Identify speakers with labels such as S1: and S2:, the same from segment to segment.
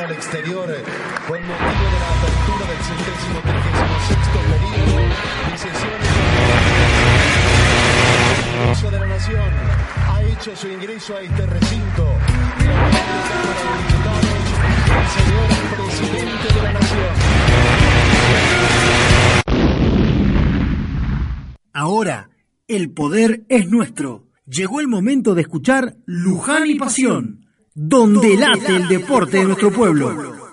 S1: Al exterior con motivo de la apertura del centésimo trigésimo sexto periodo de sesiones de la Nación ha hecho su ingreso a este recinto el señor presidente de la Nación.
S2: Ahora, el poder es nuestro. Llegó el momento de escuchar Luján y Pasión donde late el deporte de nuestro pueblo.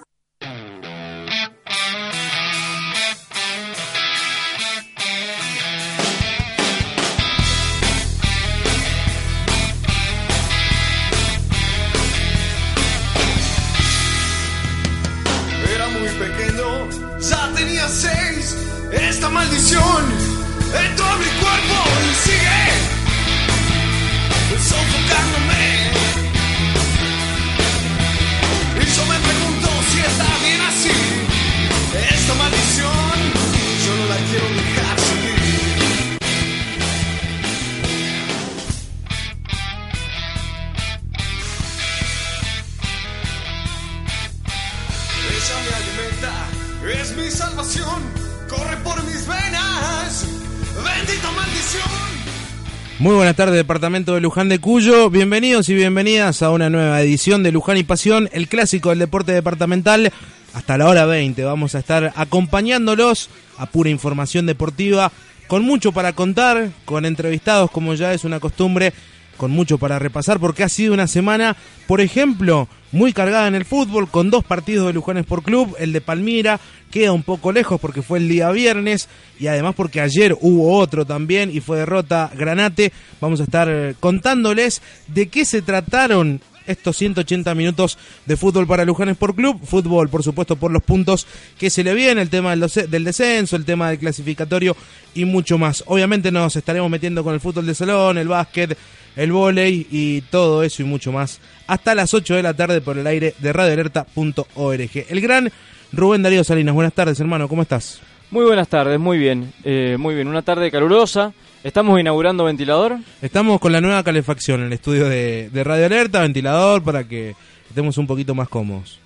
S3: Departamento de Luján de Cuyo. Bienvenidos y bienvenidas a una nueva edición de Luján y Pasión, el clásico del deporte departamental. Hasta la hora 20 vamos a estar acompañándolos a pura información deportiva, con mucho para contar, con entrevistados como ya es una costumbre, con mucho para repasar, porque ha sido una semana, por ejemplo, muy cargada en el fútbol, con dos partidos de Luján Sport Club, el de Palmira queda un poco lejos porque fue el día viernes y además porque ayer hubo otro también y fue derrota Granate. Vamos a estar eh, contándoles de qué se trataron estos 180 minutos de fútbol para Luján Sport Club. Fútbol, por supuesto, por los puntos que se le viene, el tema del descenso, el tema del clasificatorio y mucho más. Obviamente nos estaremos metiendo con el fútbol de salón, el básquet, el vóley y todo eso y mucho más hasta las 8 de la tarde por el aire de radioalerta.org. El gran Rubén Darío Salinas, buenas tardes hermano, ¿cómo estás?
S4: Muy buenas tardes, muy bien, eh, muy bien. Una tarde calurosa. Estamos inaugurando ventilador.
S3: Estamos con la nueva calefacción en el estudio de, de Radio Alerta, ventilador para que estemos un poquito más cómodos.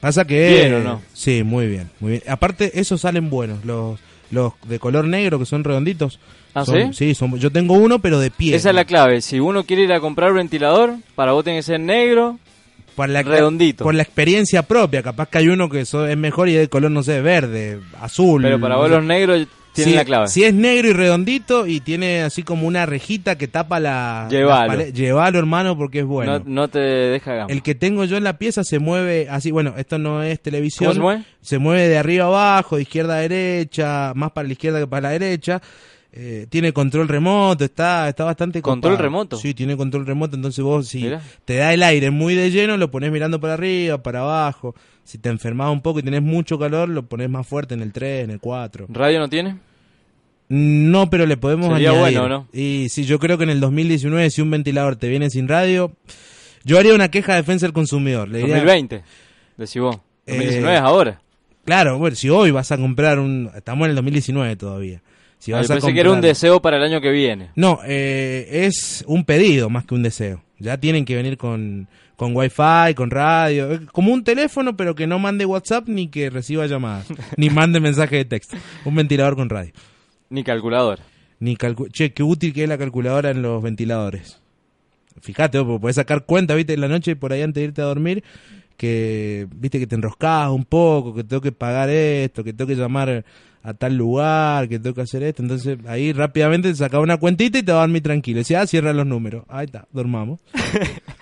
S3: Pasa que...
S4: Bien, ¿o no?
S3: Sí, muy bien, muy bien. Aparte, esos salen buenos, los, los de color negro que son redonditos.
S4: ¿Ah,
S3: Son-
S4: sí?
S3: son, yo tengo uno, pero de pie.
S4: Esa es la clave. Si uno quiere ir a comprar ventilador, para vos tiene que ser negro.
S3: Por la,
S4: redondito.
S3: Por la experiencia propia, capaz que hay uno que so- es mejor y es de color, no sé, verde, azul.
S4: Pero para
S3: no
S4: vos
S3: sé.
S4: los negros tienen
S3: Si-
S4: la clave.
S3: Si es negro y redondito y tiene así como una rejita que tapa la...
S4: Llévalo.
S3: Llévalo, hermano, porque es bueno.
S4: no, no te deja gama.
S3: El que tengo yo en la pieza se mueve así, bueno, esto no es televisión.
S4: ¿Cómo se mueve?
S3: Se mueve de arriba a abajo, de izquierda a derecha, más para la izquierda que para la derecha. Eh, tiene control remoto, está, está bastante
S4: ¿Control
S3: copado.
S4: remoto?
S3: Sí, tiene control remoto, entonces vos si
S4: Mirá.
S3: te da el aire muy de lleno, lo pones mirando para arriba, para abajo. Si te enfermas un poco y tenés mucho calor, lo pones más fuerte en el 3, en el 4.
S4: ¿Radio no tiene?
S3: No, pero le podemos
S4: Sería
S3: añadir.
S4: bueno, ¿no?
S3: Y sí, yo creo que en el 2019 si un ventilador te viene sin radio, yo haría una queja de defensa del consumidor. Le diría,
S4: 2020. Decís vos. 2019
S3: Eh,
S4: es ahora.
S3: Claro, bueno, si hoy vas a comprar un... Estamos en el 2019 todavía. Si vas
S4: yo
S3: a
S4: pensé que era un deseo para el año que viene.
S3: No, eh, es un pedido más que un deseo. Ya tienen que venir con, con wifi, con radio, eh, como un teléfono, pero que no mande WhatsApp ni que reciba llamadas, ni mande mensaje de texto. Un ventilador con radio.
S4: Ni calculadora.
S3: Ni calcu- che, qué útil que es la calculadora en los ventiladores. Fíjate, vos, porque podés sacar cuenta, viste, en la noche por ahí antes de irte a dormir, que viste que te enroscás un poco, que tengo que pagar esto, que tengo que llamar a tal lugar, que tengo que hacer esto. Entonces ahí rápidamente te sacaba una cuentita y te va a dormir tranquilo. Decía, ah, cierra los números. Ahí está, dormamos.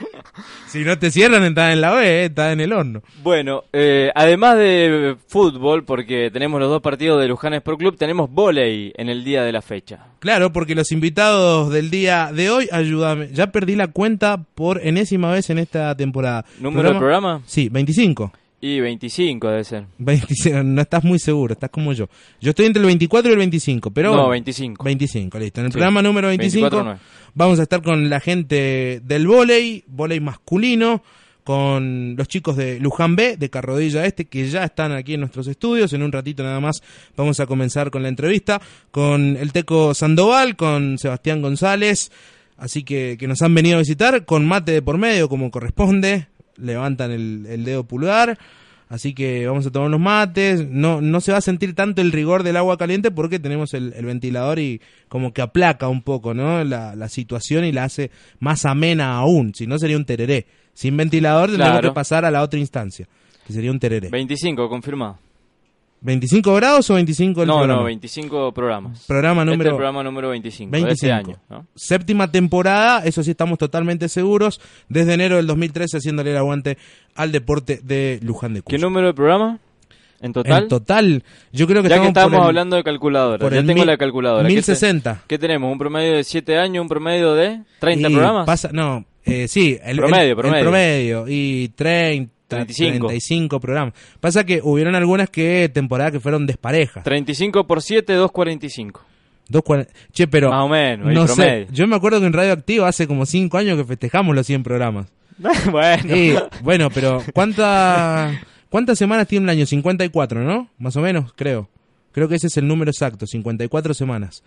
S3: Si no te cierran, estás en la B, eh, estás en el horno.
S4: Bueno, eh, además de fútbol, porque tenemos los dos partidos de Luján Sport Club, tenemos volei en el día de la fecha.
S3: Claro, porque los invitados del día de hoy, ayúdame, ya perdí la cuenta por enésima vez en esta temporada.
S4: ¿Número del programa?
S3: Sí, 25.
S4: Y 25 debe ser.
S3: 25, no estás muy seguro, estás como yo. Yo estoy entre el 24 y el 25, pero...
S4: No,
S3: bueno,
S4: 25.
S3: 25, listo. En el
S4: Sí.
S3: programa número 25
S4: 24 no es.
S3: vamos a estar con la gente del vóley, vóley masculino, con los chicos de Luján B, de Carrodilla Este, que ya están aquí en nuestros estudios. En un ratito nada más vamos a comenzar con la entrevista, con el Teco Sandoval, con Sebastián González, así que, que nos han venido a visitar, con mate de por medio, como corresponde, levantan el, el dedo pulgar. Así que vamos a tomar unos mates. No, no se va a sentir tanto el rigor del agua caliente porque tenemos el, el ventilador y como que aplaca un poco ¿no? la, la situación y la hace más amena aún. Si no sería un tereré. Sin ventilador tendríamos
S4: Claro.
S3: que pasar a la otra instancia, que sería un tereré.
S4: 25, confirmado.
S3: ¿25 grados o 25 el
S4: No,
S3: programa?
S4: no, 25 programas.
S3: Programa
S4: Este es
S3: número
S4: el programa número 25, de
S3: 25.
S4: este año. ¿no?
S3: Séptima temporada, eso sí estamos totalmente seguros, desde enero del 2013 haciéndole el aguante al deporte de Luján de Cuyo.
S4: ¿Qué número de programa? ¿En total?
S3: En total, yo creo que
S4: ya que
S3: estamos por
S4: estábamos
S3: el-
S4: hablando de calculadora,
S3: el
S4: tengo
S3: mil-
S4: la calculadora. ¿Qué te-
S3: 1060.
S4: ¿Qué tenemos? ¿Un promedio de 7 años? ¿Un promedio de 30
S3: Y
S4: programas?
S3: Pasa, no, eh, sí, el
S4: Promedio,
S3: el- el
S4: promedio.
S3: promedio. Y 30,
S4: 35.
S3: 35 programas. Pasa que hubieron algunas que temporadas que fueron desparejas.
S4: 35 por 7, 245.
S3: Dos Che, pero.
S4: Más o menos,
S3: no sé. Yo me acuerdo que en Radio Activa hace como 5 años que festejamos los 100 programas.
S4: bueno.
S3: Y, bueno, pero ¿cuánta, ¿cuántas semanas tiene un año? 54, ¿no? Más o menos, creo. Creo que ese es el número exacto, 54 semanas.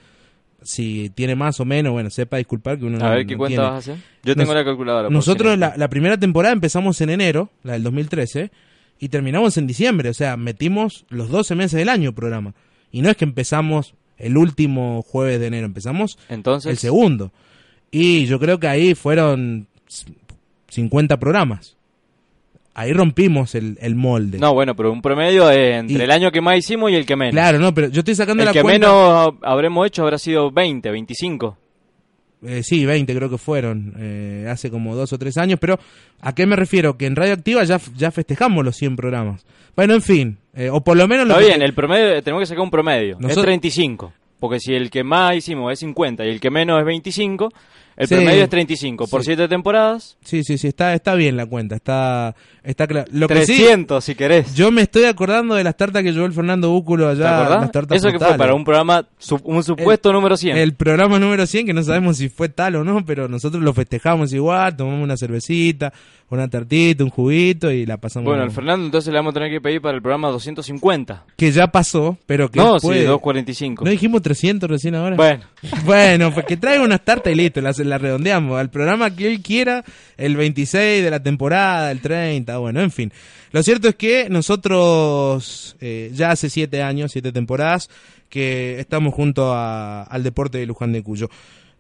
S3: Si tiene más o menos, bueno, sepa disculpar que uno no
S4: a ver, ¿qué
S3: no
S4: cuenta
S3: tiene.
S4: vas a hacer? Yo tengo
S3: Nos-
S4: la calculadora.
S3: Nosotros la, primera temporada empezamos en enero, la del 2013, y terminamos en diciembre. O sea, metimos los 12 meses del año programa. Y no es que empezamos el último jueves de enero, empezamos
S4: Entonces,
S3: el segundo. Y yo creo que ahí fueron c- 50 programas. Ahí rompimos el, el molde.
S4: No, bueno, pero un promedio es entre
S3: Y-
S4: el año que más hicimos y el que menos.
S3: Claro, no, pero yo estoy sacando
S4: el
S3: la
S4: que
S3: cuenta.
S4: menos habremos hecho habrá sido 20, 25.
S3: Eh, sí, 20 creo que fueron, eh, hace como dos o tres años, pero ¿a qué me refiero? Que en Radioactiva ya, ya festejamos los 100 programas. Bueno, en fin, eh, o por lo menos lo
S4: Está
S3: que-
S4: bien, el promedio, tenemos que sacar un promedio.
S3: Nosotros-
S4: Es 35. Porque si el que más hicimos es 50 y el que menos es 25, el
S3: Sí.
S4: promedio es 35. Por
S3: Sí.
S4: 7 temporadas,
S3: Sí, sí, sí, está, está bien la cuenta, está, está claro. Lo que sí,
S4: 300 si querés.
S3: yo me estoy acordando de las tartas que llevó el Fernando Búculo
S4: ¿Te
S3: allá,
S4: acordás?
S3: las tartas
S4: Eso que fue para un programa, un supuesto número 100.
S3: El programa número 100, que no sabemos si fue tal o no, pero nosotros lo festejamos igual, tomamos una cervecita, una tartita, un juguito y la pasamos.
S4: bueno, al Fernando entonces le vamos a tener que pedir para el programa 250.
S3: Que ya pasó, pero que
S4: No,
S3: puede-
S4: sí, 245.
S3: ¿No dijimos 300 recién ahora?
S4: Bueno,
S3: Bueno, pues que traiga unas tartas y listo, las la redondeamos. Al programa que él quiera, el 26 de la temporada, el 30, bueno, en fin. Lo cierto es que nosotros eh, ya hace siete años, siete temporadas, que estamos junto a- al deporte de Luján de Cuyo.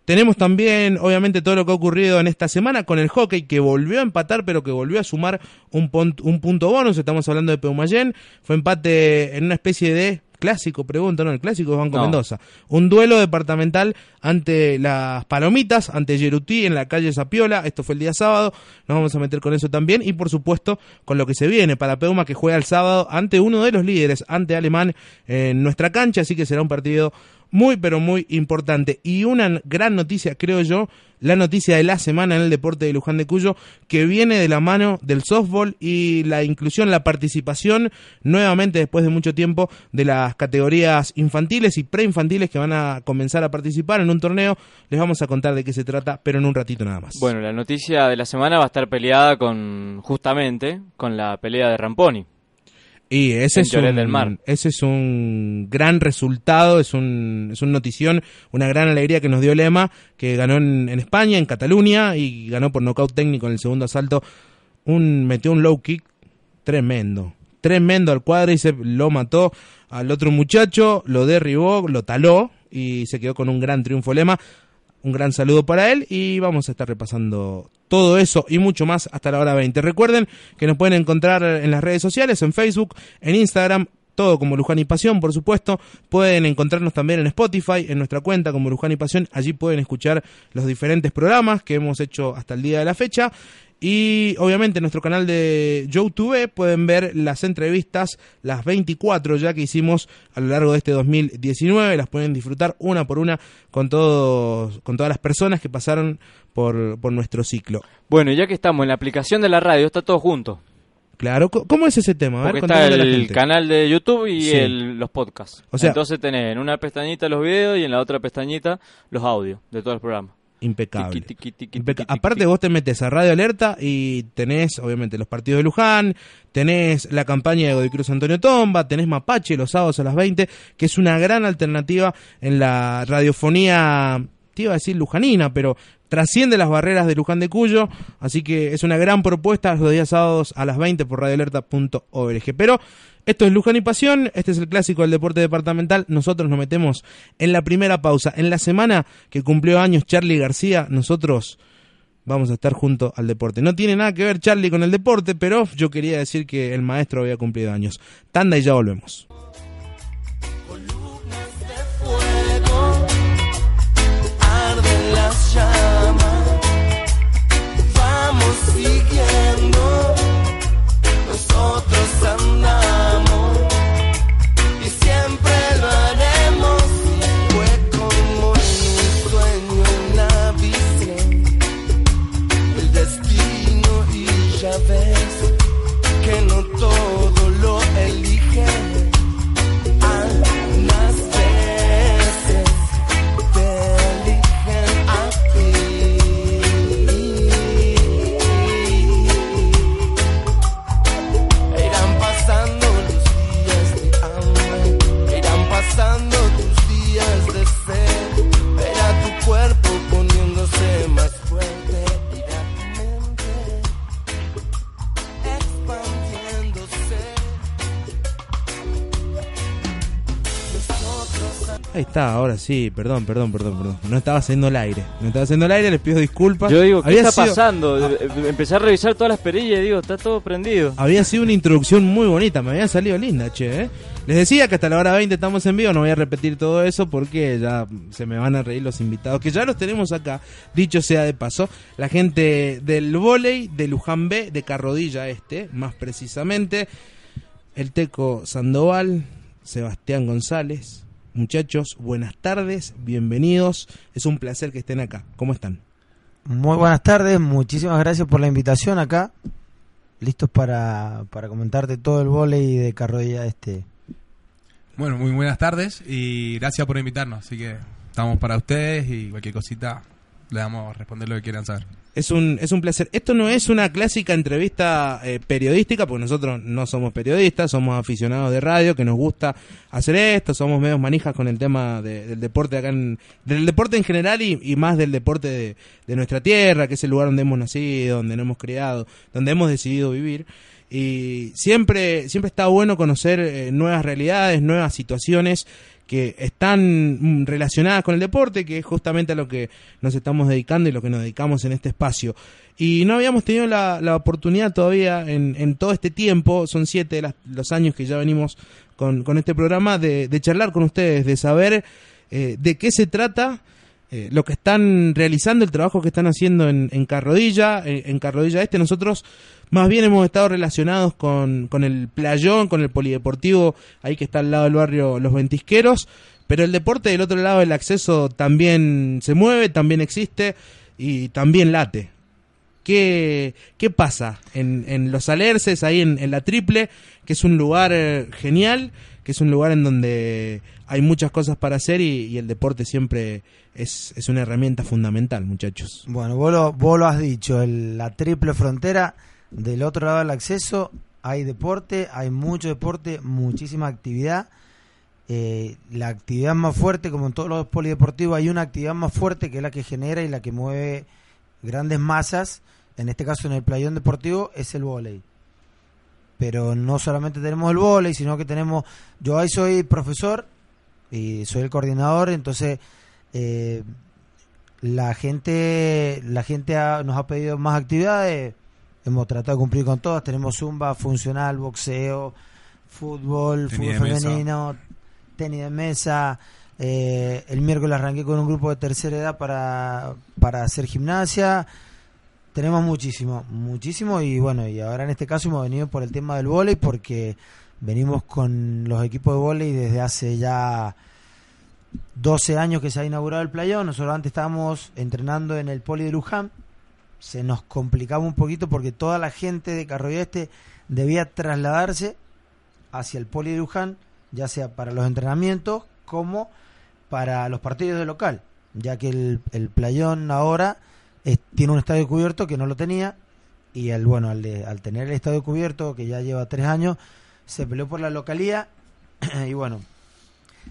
S3: Tenemos también, obviamente, todo lo que ha ocurrido en esta semana con el hockey, que volvió a empatar, pero que volvió a sumar un, un punto bonus. Estamos hablando de Peumayén. Fue empate en una especie de clásico, pregunto, ¿no? El clásico de Banco
S4: No.
S3: Mendoza. Un duelo departamental ante las Palomitas, ante Yerutí en la calle Zapiola. Esto fue el día sábado. Nos vamos a meter con eso también. Y por supuesto, con lo que se viene para Peuma, que juega el sábado ante uno de los líderes, ante Alemán, en nuestra cancha. Así que será un partido muy, pero muy importante. Y una gran noticia, creo yo, la noticia de la semana en el deporte de Luján de Cuyo, que viene de la mano del softball y la inclusión, la participación, nuevamente después de mucho tiempo, de las categorías infantiles y preinfantiles que van a comenzar a participar en un torneo. Les vamos a contar de qué se trata, pero en un ratito nada más.
S4: bueno, la noticia de la semana va a estar peleada con, justamente, con la pelea de Ramponi.
S3: Y ese
S4: en
S3: es, un,
S4: del Mar.
S3: ese es un gran resultado, es un, es un notición, una gran alegría que nos dio Lema, que ganó en, en España, en Cataluña, y ganó por nocaut técnico en el segundo asalto. Un, metió un low kick tremendo, tremendo al cuádriceps, lo mató al otro muchacho, lo derribó, lo taló y se quedó con un gran triunfo Lema. Un gran saludo para él y vamos a estar repasando todo eso y mucho más hasta la hora 20. Recuerden que nos pueden encontrar en las redes sociales, en Facebook, en Instagram, todo como Luján y Pasión, por supuesto. Pueden encontrarnos también en Spotify, en nuestra cuenta como Luján y Pasión. Allí pueden escuchar los diferentes programas que hemos hecho hasta el día de la fecha. Y obviamente en nuestro canal de YouTube pueden ver las entrevistas, las 24 ya que hicimos a lo largo de este 2019. Las pueden disfrutar una por una con, todos, con todas las personas que pasaron por, por nuestro ciclo.
S4: Bueno, ya que estamos en la aplicación de la radio, está todo junto.
S3: Claro, ¿cómo es ese tema? A ver,
S4: Porque está el canal de YouTube y
S3: Sí.
S4: el- los podcasts.
S3: O sea-
S4: Entonces tenés en una pestañita los videos y en la otra pestañita los audios de todo el programa.
S3: Impecable.
S4: Tiki,
S3: Aparte vos te metes a Radio Alerta y tenés obviamente los partidos de Luján, tenés la campaña de Godicruz Antonio Tomba, tenés Mapache los sábados a las 20, que es una gran alternativa en la radiofonía, te iba a decir lujanina, pero trasciende las barreras de Luján de Cuyo, así que es una gran propuesta los días sábados a las 20 por radioalerta.org. Pero esto es Luján y Pasión, este es el clásico del deporte departamental, nosotros nos metemos en la primera pausa. En la semana que cumplió años Charlie García, nosotros vamos a estar junto al deporte. No tiene nada que ver Charlie con el deporte, pero yo quería decir que el maestro había cumplido años. Tanda y ya volvemos.
S5: Vamos siguiendo nosotros andamos y siempre lo haremos. Fue como en un sueño en la visión el destino y ya ves que no todo lo elige
S3: está, ahora sí, perdón, perdón, perdón, perdón. No estaba haciendo el aire. No estaba haciendo el aire, les pido disculpas.
S4: Yo digo, ¿qué
S3: Había
S4: está
S3: sido-
S4: pasando? Eh, Empecé a revisar todas las perillas y digo, está todo prendido.
S3: Había sido una introducción muy bonita, me había salido linda, che. ¿eh? Les decía que hasta la hora 20 estamos en vivo, no voy a repetir todo eso porque ya se me van a reír los invitados, que ya los tenemos acá, dicho sea de paso, la gente del volei, de Luján B, de Carrodilla Este, más precisamente, el Teco Sandoval, Sebastián González. Muchachos, buenas tardes, bienvenidos, es un placer que estén acá. ¿Cómo están?
S6: Muy buenas tardes, muchísimas gracias por la invitación acá. Listos para, para comentarte todo el vóley de Carrodilla este.
S7: Bueno, muy buenas tardes y gracias por invitarnos. Así que estamos para ustedes y cualquier cosita le damos a responder lo que quieran saber.
S3: Es un, es un placer. Esto no es una clásica entrevista eh, periodística, porque nosotros no somos periodistas, somos aficionados de radio, que nos gusta hacer esto, somos medios manijas con el tema de- del deporte acá, en, del deporte en general y, y más del deporte de, de nuestra tierra, que es el lugar donde hemos nacido, donde nos hemos criado, donde hemos decidido vivir. Y siempre, siempre está bueno conocer eh, nuevas realidades, nuevas situaciones que están mm, relacionadas con el deporte, que es justamente a lo que nos estamos dedicando y lo que nos dedicamos en este espacio. Y no habíamos tenido la, la oportunidad todavía en, en todo este tiempo, son siete las- los años que ya venimos con, con este programa, de, de charlar con ustedes, de saber eh, de qué se trata eh, lo que están realizando, el trabajo que están haciendo en, en Carrodilla, eh, en Carrodilla Este. Nosotros más bien hemos estado relacionados con, con el playón, con el polideportivo, ahí que está al lado del barrio Los Ventisqueros, pero el deporte del otro lado del acceso también se mueve, también existe y también late. ¿Qué, qué pasa en, en Los Alerces, ahí en, en la Triple, que es un lugar eh, genial, que es un lugar en donde hay muchas cosas para hacer y, el deporte siempre es, es una herramienta fundamental, muchachos.
S6: Bueno, vos lo, vos lo has dicho, el- la triple frontera, del otro lado del acceso hay deporte, hay mucho deporte, muchísima actividad. Eh, la actividad más fuerte, como en todos los polideportivos, hay una actividad más fuerte que es la que genera y la que mueve grandes masas. En este caso, en el playón deportivo, es el vóley. Pero no solamente tenemos el vóley, sino que tenemos. Yo ahí soy profesor y soy el coordinador, entonces eh, la gente la gente ha- nos ha pedido más actividades hemos tratado de cumplir con todas tenemos zumba funcional boxeo fútbol
S7: Tenis
S6: fútbol
S7: mesa.
S6: femenino tenis de mesa eh, el miércoles arranqué con un grupo de tercera edad para para hacer gimnasia Tenemos muchísimo, muchísimo y bueno, y ahora en este caso hemos venido por el tema del vóley porque venimos con los equipos de vóley desde hace ya 12 años que se ha inaugurado el playón. Nosotros antes estábamos entrenando en el Poli de Luján. Se nos complicaba un poquito porque toda la gente de Carro Este debía trasladarse hacia el Poli de Luján, ya sea para los entrenamientos como para los partidos de local, ya que el, el playón ahora es- tiene un estadio cubierto que no lo tenía y el bueno al, de- al tener el estadio cubierto que ya lleva tres años se peleó por la localía y bueno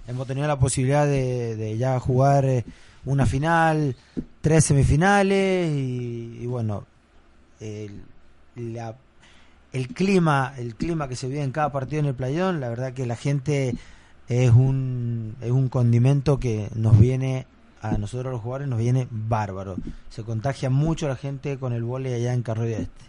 S6: hemos tenido la posibilidad de, de ya jugar eh, una final, tres semifinales y, y bueno, el, la- el clima, el clima que se vive en cada partido en el playón, la verdad que la gente es un, es un condimento que nos viene a nosotros los jugadores nos viene bárbaro. Se contagia mucho la gente con el vóley allá en Carrillo Este.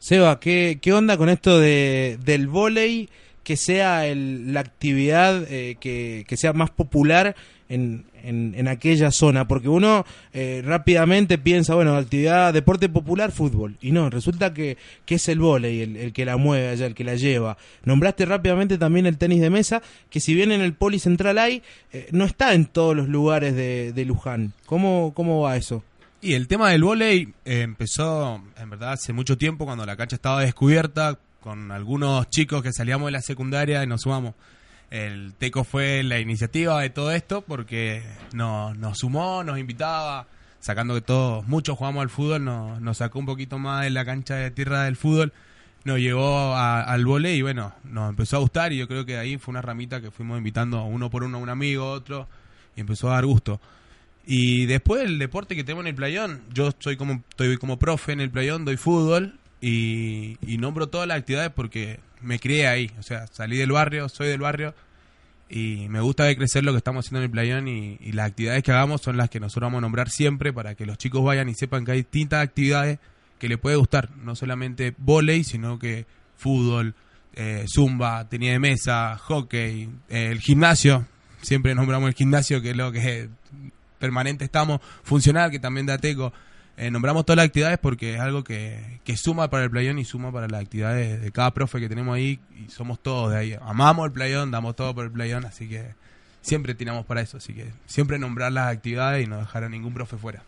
S3: Seba, ¿qué, qué onda con esto de, del vóley que sea el- la actividad eh, que, que sea más popular en, en, aquella zona? Porque uno eh, rápidamente piensa, bueno, actividad, deporte popular, fútbol. Y no, resulta que, que es el vóley el, el que la mueve allá, el que la lleva. Nombraste rápidamente también el tenis de mesa, que si bien en el Poli Central hay, eh, no está en todos los lugares de, de Luján. ¿Cómo, ¿Cómo va eso?
S7: Y el tema del vóley eh, empezó, en verdad, hace mucho tiempo, cuando la cancha estaba descubierta, con algunos chicos que salíamos de la secundaria y nos sumamos. El Teco fue la iniciativa de todo esto porque nos, sumó, nos invitaba, sacando que todos, muchos jugamos al fútbol, nos, sacó un poquito más de la cancha de tierra del fútbol, nos llevó al vóley y bueno, nos empezó a gustar y yo creo que ahí fue una ramita que fuimos invitando uno por uno a un amigo, otro, y empezó a dar gusto. Y después el deporte que tenemos en el playón, yo soy como, estoy como profe en el playón, doy fútbol y, y nombro todas las actividades porque me crié ahí, o sea, salí del barrio, soy del barrio y me gusta ver crecer lo que estamos haciendo en el playón y, las actividades que hagamos son las que nosotros vamos a nombrar siempre para que los chicos vayan y sepan que hay distintas actividades que les puede gustar, no solamente volei, sino que fútbol, eh, zumba, tenía de mesa, hockey, eh, el gimnasio, siempre nombramos el gimnasio que es lo que permanente estamos, funcional, que también da Teco. Eh, nombramos todas las actividades porque es algo que, que suma para el playón y suma para las actividades de cada profe que tenemos ahí y somos todos de ahí. Amamos el playón, damos todo por el playón, así que siempre tiramos para eso, así que siempre nombrar las actividades y no dejar a ningún profe fuera.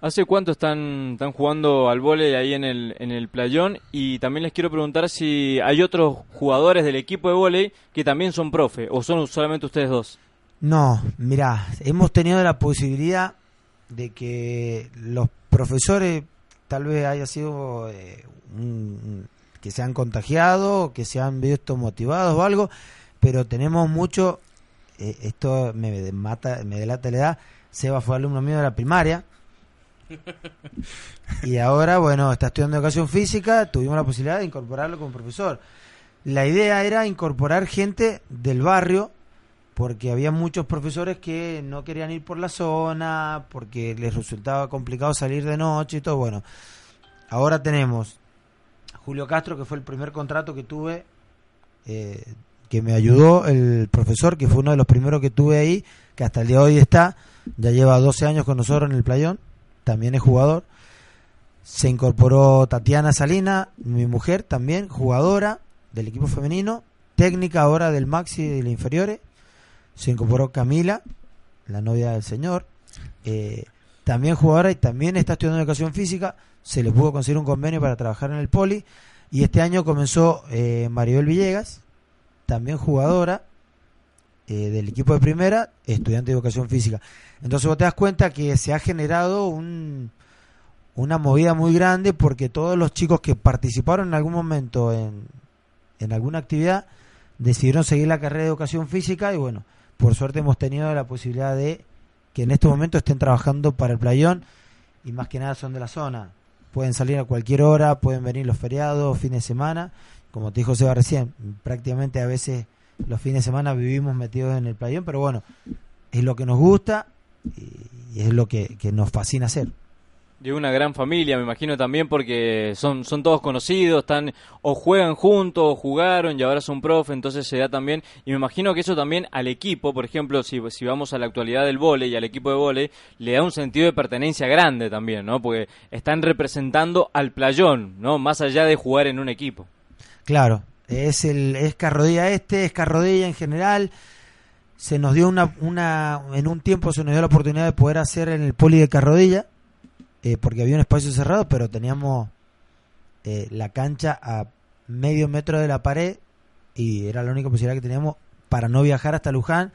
S4: ¿Hace cuánto están, están jugando al vóley ahí en el, en el playón? Y también les quiero preguntar si hay otros jugadores del equipo de vóley que también son profe, o son solamente ustedes dos.
S6: No, mira, hemos tenido la posibilidad de que los profesores tal vez haya sido eh, un- que se han contagiado, que se han visto motivados o algo, pero tenemos mucho, eh, esto me mata, me delata la edad, Seba fue alumno mío de la primaria, y ahora, bueno, está estudiando educación física, tuvimos la posibilidad de incorporarlo como profesor. La idea era incorporar gente del barrio, porque había muchos profesores que no querían ir por la zona, porque les resultaba complicado salir de noche y todo. Bueno, ahora tenemos Julio Castro, que fue el primer contrato que tuve, eh, que me ayudó el profesor, que fue uno de los primeros que tuve ahí, que hasta el día de hoy está, ya lleva 12 años con nosotros en el playón, también es jugador. Se incorporó Tatiana Salina, mi mujer también, jugadora del equipo femenino, técnica ahora del Maxi de la inferiores. Se incorporó Camila, la novia del señor, eh, también jugadora y también está estudiando educación física. Se le pudo conseguir un convenio para trabajar en el poli. Y este año comenzó eh, Maribel Villegas, también jugadora eh, del equipo de primera, estudiante de educación física. Entonces vos te das cuenta que se ha generado un, una movida muy grande porque todos los chicos que participaron en algún momento en, en alguna actividad decidieron seguir la carrera de educación física y bueno, por suerte hemos tenido la posibilidad de que en este momento estén trabajando para el playón y más que nada son de la zona. Pueden salir a cualquier hora, pueden venir los feriados, fines de semana. Como te dijo Seba recién, prácticamente a veces los fines de semana vivimos metidos en el playón, pero bueno, es lo que nos gusta y es lo que, que nos fascina hacer.
S4: De una gran familia, me imagino también, porque son, son todos conocidos, están o juegan juntos, o jugaron y ahora son profe, entonces se da también. Y me imagino que eso también al equipo, por ejemplo, si, si vamos a la actualidad del vóley y al equipo de vóley, le da un sentido de pertenencia grande también, ¿no? Porque están representando al playón, ¿no? Más allá de jugar en un equipo.
S6: Claro, es el es Carrodilla este, es Carrodilla en general. Se nos dio una, una, en un tiempo se nos dio la oportunidad de poder hacer en el poli de Carrodilla, eh, porque había un espacio cerrado, pero teníamos eh, la cancha a medio metro de la pared y era la única posibilidad que teníamos para no viajar hasta Luján,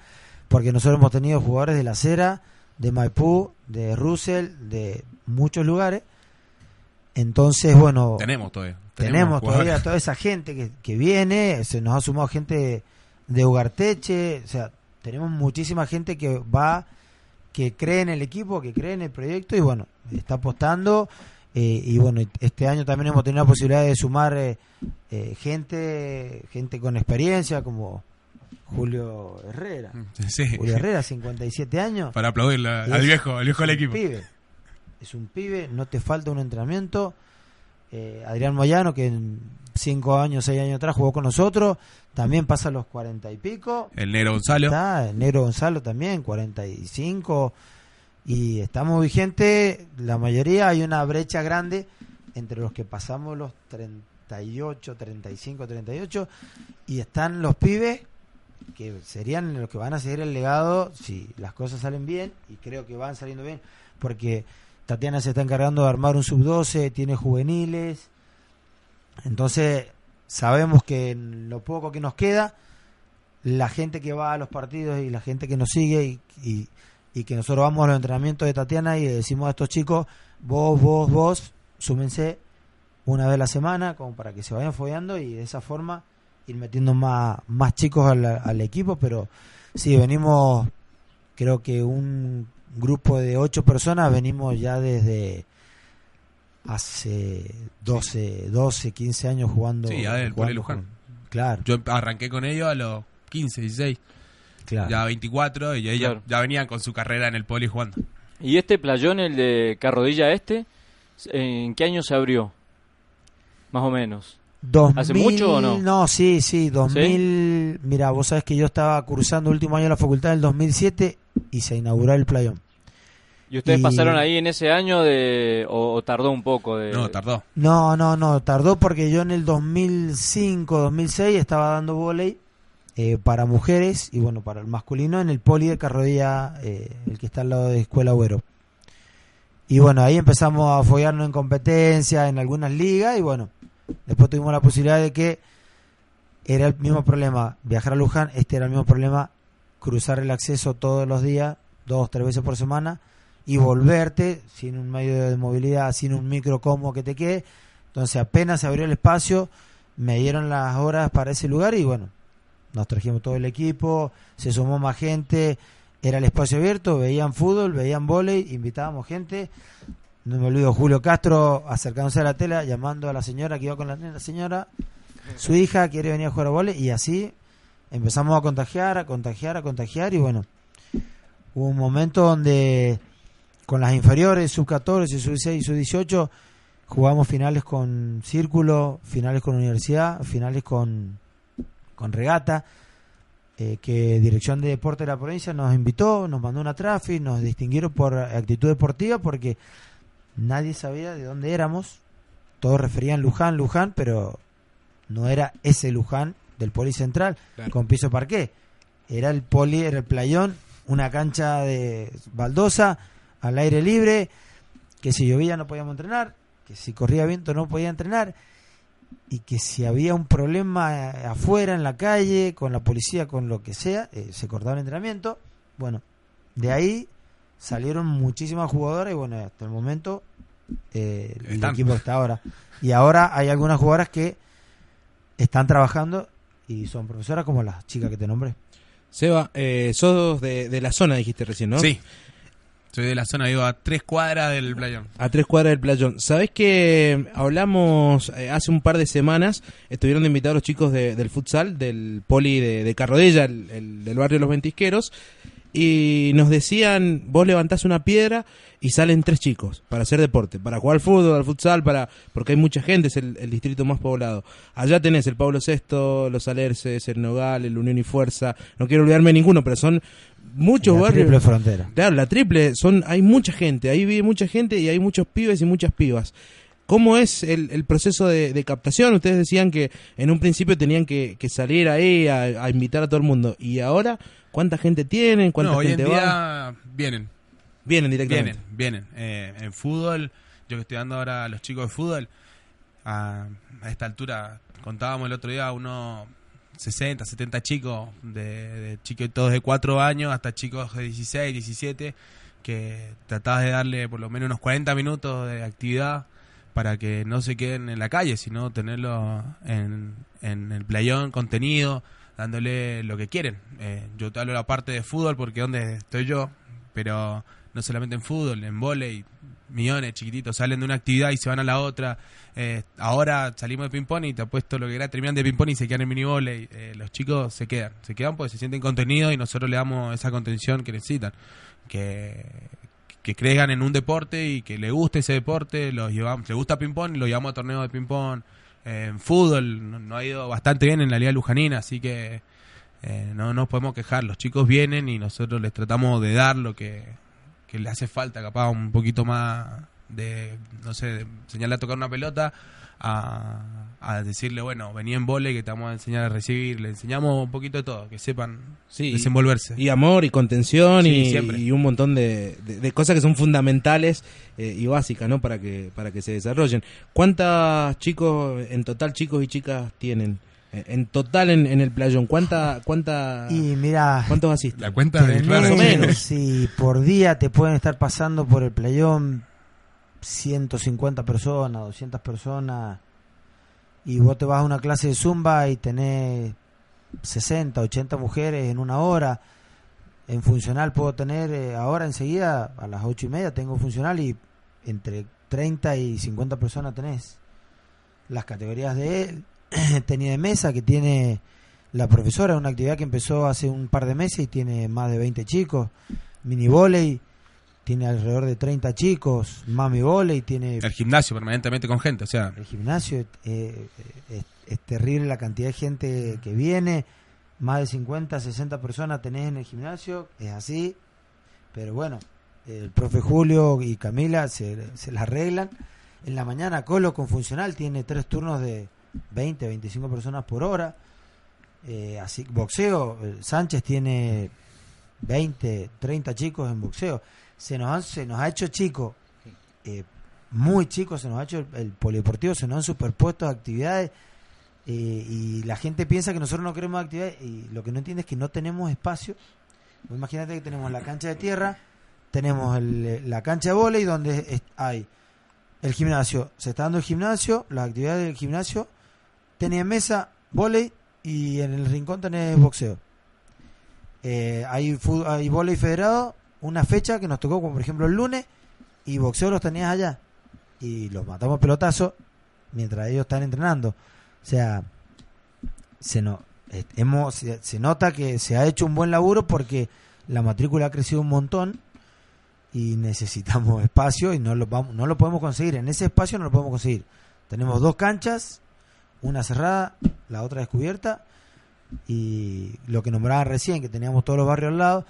S6: porque nosotros hemos tenido jugadores de La Cera, de Maipú, de Russell, de muchos lugares. Entonces, bueno,
S7: Tenemos todavía.
S6: tenemos
S7: jugadores.
S6: todavía toda esa gente que, que viene, se nos ha sumado gente de Ugarteche, o sea, tenemos muchísima gente que va, que cree en el equipo, que cree en el proyecto y bueno, está apostando. eh, y bueno, este año también hemos tenido la posibilidad de sumar eh, eh, gente, gente con experiencia como Julio Herrera.
S7: Sí.
S6: Julio Herrera, 57 años.
S7: Para aplaudirle al viejo, al viejo del equipo.
S6: Pibe. Es un pibe, no te falta un entrenamiento. Eh, Adrián Moyano, que en 5 años, 6 años atrás jugó con nosotros, también pasa los 40 y pico.
S7: El negro Gonzalo.
S6: Está el Negro Gonzalo también, 45. Y estamos vigentes, la mayoría, hay una brecha grande entre los que pasamos los 38, 35, 38. Y están los pibes que serían los que van a seguir el legado si las cosas salen bien y creo que van saliendo bien porque Tatiana se está encargando de armar un sub-12, tiene juveniles, entonces sabemos que en lo poco que nos queda, la gente que va a los partidos y la gente que nos sigue y, y- que nosotros vamos a los entrenamientos de Tatiana y decimos a estos chicos, vos, vos, vos, súmense una vez a la semana como para que se vayan follando y de esa forma ir metiendo más, más chicos al, al equipo, pero sí, venimos, creo que un grupo de ocho personas, venimos ya desde hace 12, 12 15 años jugando.
S7: Sí, ya del
S6: jugando
S7: Poli Luján.
S6: con- Claro,
S7: Yo arranqué con ellos a los 15, 16,
S6: claro.
S7: ya 24 y ellos
S4: Claro.
S7: ya venían con su carrera en el poli jugando.
S4: ¿Y este playón, el de Carrodilla Este, en qué año se abrió? Más o menos.
S6: 2000,
S4: ¿Hace mucho o no?
S6: No, sí, sí, 2000. Mira, vos sabés que yo estaba cursando el último año de la facultad en el 2007 y se inauguró el playón.
S4: ¿Y ustedes
S6: Y-
S4: pasaron ahí en ese año de o, o tardó un poco de
S7: No, tardó.
S6: No, no, no, tardó porque yo en el 2005, 2006 estaba dando volei eh, para mujeres y bueno, para el masculino en el poli de Carrodilla, eh, el que está al lado de Escuela Güero. Y bueno, ahí empezamos a follarnos en competencia, en algunas ligas y bueno, después tuvimos la posibilidad de que era el mismo problema viajar a Luján, este era el mismo problema cruzar el acceso todos los días, dos, tres veces por semana y volverte sin un medio de movilidad, sin un micro cómodo que te quede. Entonces apenas se abrió el espacio, me dieron las horas para ese lugar y bueno, nos trajimos todo el equipo, se sumó más gente, era el espacio abierto, veían fútbol, veían vóley, invitábamos gente. No me olvido Julio Castro acercándose a la tela, llamando a la señora que iba con la, la señora, su hija quiere venir a jugar a vóley y así empezamos a contagiar, a contagiar, a contagiar y bueno, hubo un momento donde con las inferiores, sub 14, sub 16 y sub 18 jugamos finales con Círculo, finales con Universidad, finales con, con Regata, eh, que Dirección de Deporte de la provincia nos invitó, nos mandó una trafi, nos distinguieron por actitud deportiva porque nadie sabía de dónde éramos, todos referían Luján, Luján, pero no era ese Luján del Poli Central
S3: Claro.
S6: con piso parqué, era el Poli, era el playón, una cancha de baldosa al aire libre, que si llovía no podíamos entrenar, que si corría viento no podía entrenar, y que si había un problema afuera, en la calle, con la policía, con lo que sea, eh, se cortaba el entrenamiento. Bueno, de ahí salieron muchísimas jugadoras y bueno, hasta el momento eh, el equipo está ahora. Y ahora hay algunas jugadoras que están trabajando y son profesoras como las chicas que te nombré.
S3: Seba, eh, sos de, de la zona, dijiste recién, ¿no?
S7: Sí. Soy de la zona, vivo a tres cuadras del playón.
S3: A tres cuadras del playón. ¿Sabés que hablamos eh, hace un par de semanas? Estuvieron invitados los chicos de- del futsal, del poli de, de Carrodella, el, el- del barrio Los Ventisqueros. y nos decían, vos levantás una piedra y salen tres chicos para hacer deporte, para jugar al fútbol, al futsal, para porque hay mucha gente, es el, el distrito más poblado. Allá tenés el Pablo VI, los Alerces, el Nogal, el Unión y Fuerza, no quiero olvidarme de ninguno, pero son muchos
S6: La
S3: barrios.
S6: triple frontera.
S3: Claro, la triple, son, hay mucha gente, ahí vive mucha gente y hay muchos pibes y muchas pibas. ¿Cómo es el, el proceso de, de captación? Ustedes decían que en un principio tenían que, que salir ahí a, a invitar a todo el mundo. ¿Y ahora cuánta gente tienen? ¿Cuánta
S7: No, hoy en
S3: gente va?
S7: día vienen,
S3: Vienen directamente.
S7: vienen, vienen. Eh, en fútbol, yo que estoy dando ahora a los chicos de fútbol, a, a esta altura, contábamos el otro día unos 60, 70 chicos, de, de chicos todos de 4 años hasta chicos de 16, 17, que tratabas de darle por lo menos unos 40 minutos de actividad para que no se queden en la calle, sino tenerlo en, en el playón contenido, dándole lo que quieren. Eh, yo te hablo de la parte de fútbol porque donde estoy yo, pero no solamente en fútbol, en volei, millones chiquititos salen de una actividad y se van a la otra. Eh, ahora salimos de ping-pong y te apuesto lo que era, terminan de ping-pong y se quedan en mini volei. Eh, los chicos se quedan, se quedan porque se sienten contenidos y nosotros le damos esa contención que necesitan. Que, que crean en un deporte y que le guste ese deporte, los llevamos, le gusta ping-pong y lo llevamos a torneos de ping-pong. Eh, en fútbol no, no ha ido bastante bien en la Liga Lujanina, así que eh, no nos podemos quejar. Los chicos vienen y nosotros les tratamos de dar lo que, que le hace falta, capaz un poquito más de, no sé, de enseñarle a tocar una pelota, a, a decirle, bueno, vení en vole que te vamos a enseñar a recibir. Le enseñamos un poquito de todo, que sepan
S3: Sí,
S7: desenvolverse.
S3: Y amor y contención
S7: Sí,
S3: y, un montón de, de- de cosas que son fundamentales eh, y básicas, ¿no? Para que para que se desarrollen. ¿Cuántas chicos en total chicos y chicas tienen en total en, en el playón? ¿Cuánta cuánta
S6: Y mira,
S3: cuántos asisten?
S7: La cuenta de
S6: tenés,
S3: Más o menos.
S6: si por día te pueden estar pasando por el playón 150 personas, 200 personas, y vos te vas a una clase de zumba y tenés 60, 80 mujeres en una hora. En funcional puedo tener, eh, ahora enseguida, a las ocho y media tengo funcional y entre 30 y 50 personas tenés. Las categorías de él, tenía de mesa que tiene la profesora, una actividad que empezó hace un par de meses y tiene más de 20 chicos. Mini volei tiene alrededor de 30 chicos. Mami volei tiene
S7: El gimnasio permanentemente con gente, o sea,
S6: el gimnasio. eh, es, es terrible la cantidad de gente que viene. Más de 50, 60 personas tenés en el gimnasio. Es así. Pero bueno, el profe Julio y Camila se, se la arreglan. En la mañana Colo con funcional tiene tres turnos de 20, 25 personas por hora. Eh, así boxeo, eh, Sánchez tiene 20, 30 chicos en boxeo. Se nos, han- se nos ha hecho chico, eh, muy chico, se nos ha hecho el, el polideportivo, se nos han superpuesto actividades y la gente piensa que nosotros no queremos actividades y lo que no entiende es que no tenemos espacio. Imagínate que tenemos la cancha de tierra, tenemos el- la cancha de vóley donde hay el gimnasio, se está dando el gimnasio, las actividades del gimnasio, tenés mesa, vóley y en el rincón tenés boxeo. Eh, hay, fu- hay vóley federado, una fecha que nos tocó, como por ejemplo el lunes, y boxeo los tenías allá. Y los matamos pelotazo mientras ellos están entrenando. O sea, se, no, hemos, se nota que se ha hecho un buen laburo porque la matrícula ha crecido un montón y necesitamos espacio y no lo, vamos, no lo podemos conseguir. En ese espacio no lo podemos conseguir. Tenemos dos canchas, una cerrada, la otra descubierta y lo que nombraba recién, que teníamos todos los barrios al lado,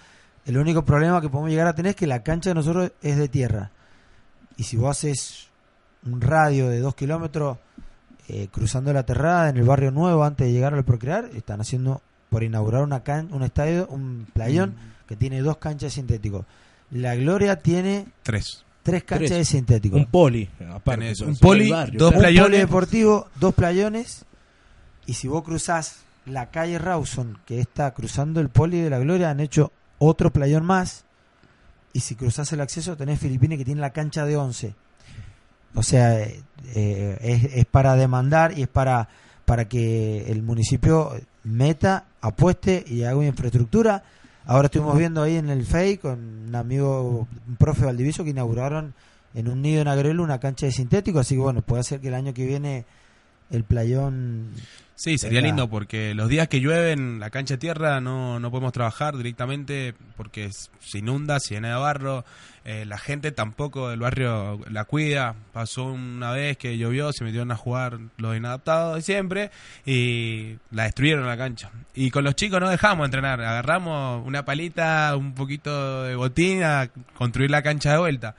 S6: el único problema que podemos llegar a tener es que la cancha de nosotros es de tierra. Y si vos haces un radio de dos kilómetros eh, cruzando la terrada en el barrio nuevo antes de llegar al Procrear, están haciendo por inaugurar una can un estadio, un playón que tiene dos canchas de sintético. La Gloria tiene
S7: tres.
S6: Tres canchas
S3: Tres.
S6: de sintético.
S3: Un poli, aparte.
S7: Un poli,
S3: barrio,
S7: dos
S3: claro.
S6: un
S7: playones.
S6: polideportivo, dos playones. Y si vos cruzás la calle Rawson, que está cruzando el poli de la Gloria, han hecho otro playón más. Y si cruzás el acceso, tenés Filipine que tiene la cancha de 11. O sea, eh, eh, es, es para demandar y es para, para que el municipio meta, apueste y haga una infraestructura. Ahora estuvimos viendo ahí en el FEI con un amigo, un profe Valdiviso, que inauguraron en un nido en Agrelo una cancha de sintético. Así que bueno, puede ser que el año que viene el playón.
S7: Sí, sería lindo porque los días que llueve en la cancha de tierra no, no podemos trabajar directamente porque se inunda, se llena de barro. eh, la gente tampoco del barrio la cuida. Pasó una vez que llovió, se metieron a jugar los inadaptados de siempre y la destruyeron la cancha. Y con los chicos no dejamos entrenar, agarramos una palita, un poquito de botín a construir la cancha de vuelta.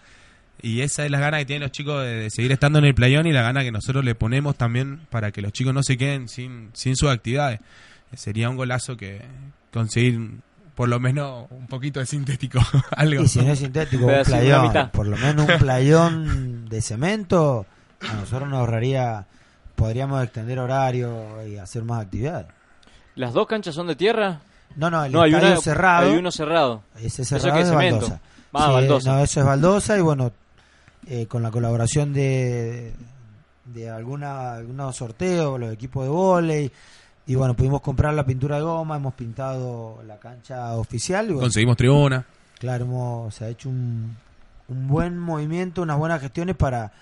S7: Y esa es la gana que tienen los chicos de, de seguir estando en el playón y la gana que nosotros le ponemos también para que los chicos no se queden sin, sin sus actividades. Sería un golazo que conseguir por lo menos un poquito de sintético, algo.
S6: Y si no es sintético, un playón, por lo menos un playón de cemento, a nosotros nos ahorraría, podríamos extender horario y hacer más actividades.
S4: ¿Las dos canchas son de tierra?
S6: No, no, el
S4: no, hay, una,
S6: cerrado,
S4: hay uno cerrado.
S6: ese
S4: Eso
S6: cerrado
S4: que
S6: es
S4: es cemento.
S6: baldosa.
S4: Ah,
S6: Sí,
S4: baldosa.
S6: No, eso es baldosa y bueno, eh, con la colaboración de, de alguna, algunos sorteos, los equipos de vóley, y bueno, pudimos comprar la pintura de goma, hemos pintado la cancha oficial y bueno,
S7: Conseguimos tribuna.
S6: Claro, hemos- se ha hecho un, un buen movimiento, unas buenas gestiones para,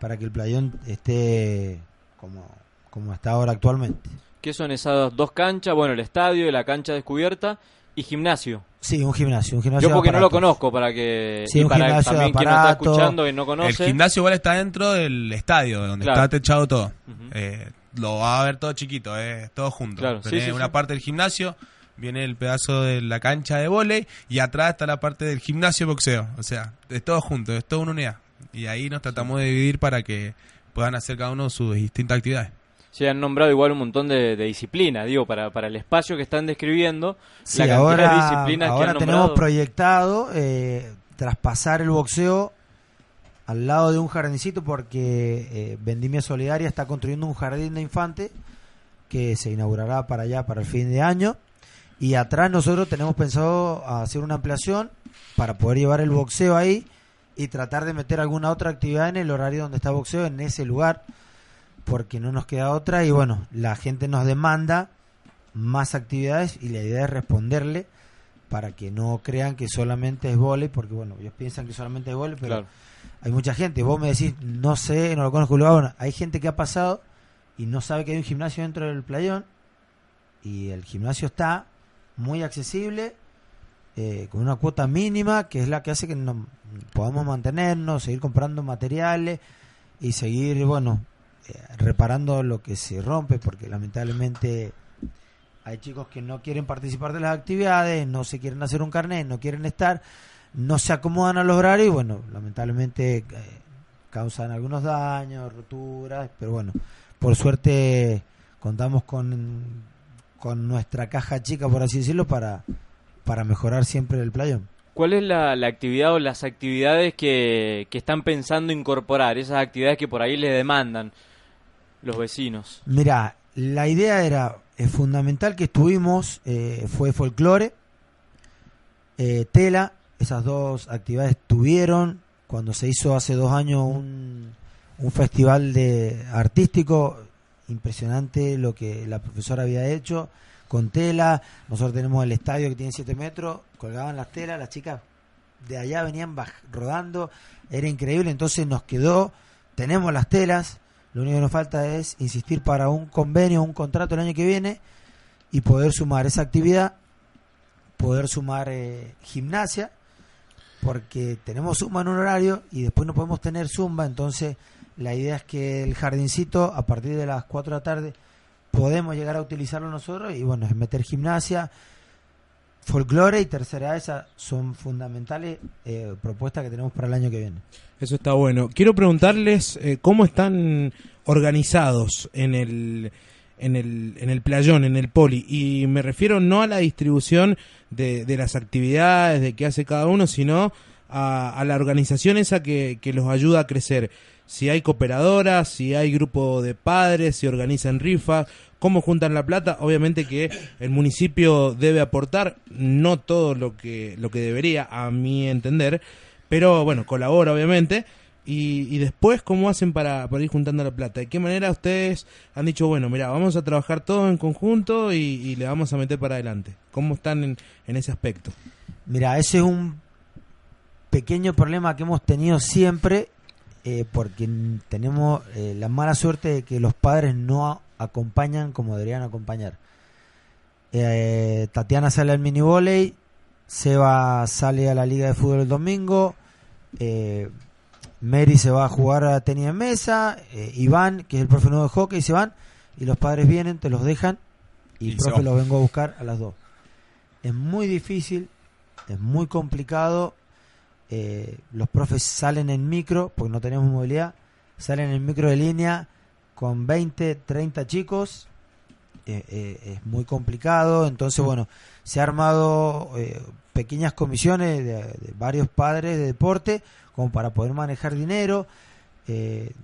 S6: para que el playón esté como, como está ahora actualmente.
S4: ¿Qué son esas dos canchas? Bueno, el estadio, la cancha descubierta y gimnasio.
S6: Sí, un gimnasio, un gimnasio
S4: Yo
S6: de
S4: porque no lo conozco, para que
S6: Sí,
S4: y
S6: un
S4: para
S6: gimnasio de
S4: también quien nos está escuchando y no
S7: El
S4: conoce.
S7: gimnasio igual está dentro del estadio, donde
S4: Claro.
S7: está techado todo. Eh, lo va a ver todo chiquito, eh, todo junto.
S4: Claro, sí,
S7: Tenés
S4: sí,
S7: una
S4: sí.
S7: parte del gimnasio, viene el pedazo de la cancha de vóley y atrás está la parte del gimnasio de boxeo. O sea, es todo junto, es toda una unidad. Y ahí nos tratamos de dividir para que puedan hacer cada uno sus distintas actividades.
S4: Se han nombrado igual un montón de, de disciplinas, digo, para, para el espacio que están describiendo.
S6: Sí,
S4: la cantidad de
S6: ahora,
S4: disciplinas que
S6: ahora
S4: han
S6: tenemos
S4: nombrado.
S6: proyectado eh, traspasar el boxeo al lado de un jardincito porque eh, Vendimia Solidaria está construyendo un jardín de infante que se inaugurará para allá para el fin de año y atrás nosotros tenemos pensado hacer una ampliación para poder llevar el boxeo ahí y tratar de meter alguna otra actividad en el horario donde está boxeo en ese lugar porque no nos queda otra y bueno la gente nos demanda más actividades y la idea es responderle para que no crean que solamente es vóley porque bueno ellos piensan que solamente es vóley pero
S4: Claro.
S6: hay mucha gente vos me decís no sé no lo conozco lugar bueno hay gente que ha pasado y no sabe que hay un gimnasio dentro del playón y el gimnasio está muy accesible eh, con una cuota mínima que es la que hace que no, podamos mantenernos seguir comprando materiales y seguir bueno reparando lo que se rompe porque lamentablemente hay chicos que no quieren participar de las actividades, no se quieren hacer un carnet, no quieren estar, no se acomodan a los horarios y bueno, lamentablemente eh, causan algunos daños, roturas, pero bueno, por suerte contamos con, con nuestra caja chica, por así decirlo, para, para mejorar siempre el playón.
S4: ¿Cuál es la, la actividad o las actividades que, que están pensando incorporar? Esas actividades que por ahí le demandan los vecinos.
S6: Mira, la idea era fundamental que estuvimos, eh, fue folclore, eh, tela, esas dos actividades tuvieron cuando se hizo hace dos años un, un festival de artístico impresionante lo que la profesora había hecho con tela, nosotros tenemos el estadio que tiene 7 metros, colgaban las telas, las chicas de allá venían rodando, era increíble, entonces nos quedó, tenemos las telas, lo único que nos falta es insistir para un convenio, un contrato el año que viene y poder sumar esa actividad, poder sumar eh, gimnasia, porque tenemos zumba en un horario y después no podemos tener zumba, entonces la idea es que el jardincito a partir de las 4 de la tarde podemos llegar a utilizarlo nosotros y bueno, es meter gimnasia, folclore y tercera esa son fundamentales eh, propuestas que tenemos para el año que viene.
S3: Eso está bueno. Quiero preguntarles eh, cómo están organizados en el, en el en el playón, en el poli. Y me refiero no a la distribución de, de las actividades, de qué hace cada uno, sino a, a la organización esa que, que los ayuda a crecer. Si hay cooperadoras, si hay grupo de padres, si organizan rifas, cómo juntan la plata. Obviamente que el municipio debe aportar, no todo lo que, lo que debería, a mi entender, pero bueno, colabora obviamente. Y, y después, ¿cómo hacen para, para ir juntando la plata? ¿De qué manera ustedes han dicho, bueno, mira, vamos a trabajar todo en conjunto y, y le vamos a meter para adelante? ¿Cómo están en, en ese aspecto?
S6: Mira, ese es un pequeño problema que hemos tenido siempre eh, porque tenemos eh, la mala suerte de que los padres no acompañan como deberían acompañar. Eh, Tatiana sale al mini volei, Seba sale a la liga de fútbol el domingo, eh, Mary se va a jugar a tenis en mesa, eh, Iván, que es el profe nuevo de hockey, se van y los padres vienen, te los dejan y,
S7: Y
S6: el profe los vengo a buscar a las dos. Es muy difícil, es muy complicado. Eh, los profes salen en micro, porque no tenemos movilidad, salen en micro de línea con 20, 30 chicos. eh, eh, es muy complicado, entonces bueno, se ha armado eh, pequeñas comisiones de, varios padres de deporte como para poder manejar dinero.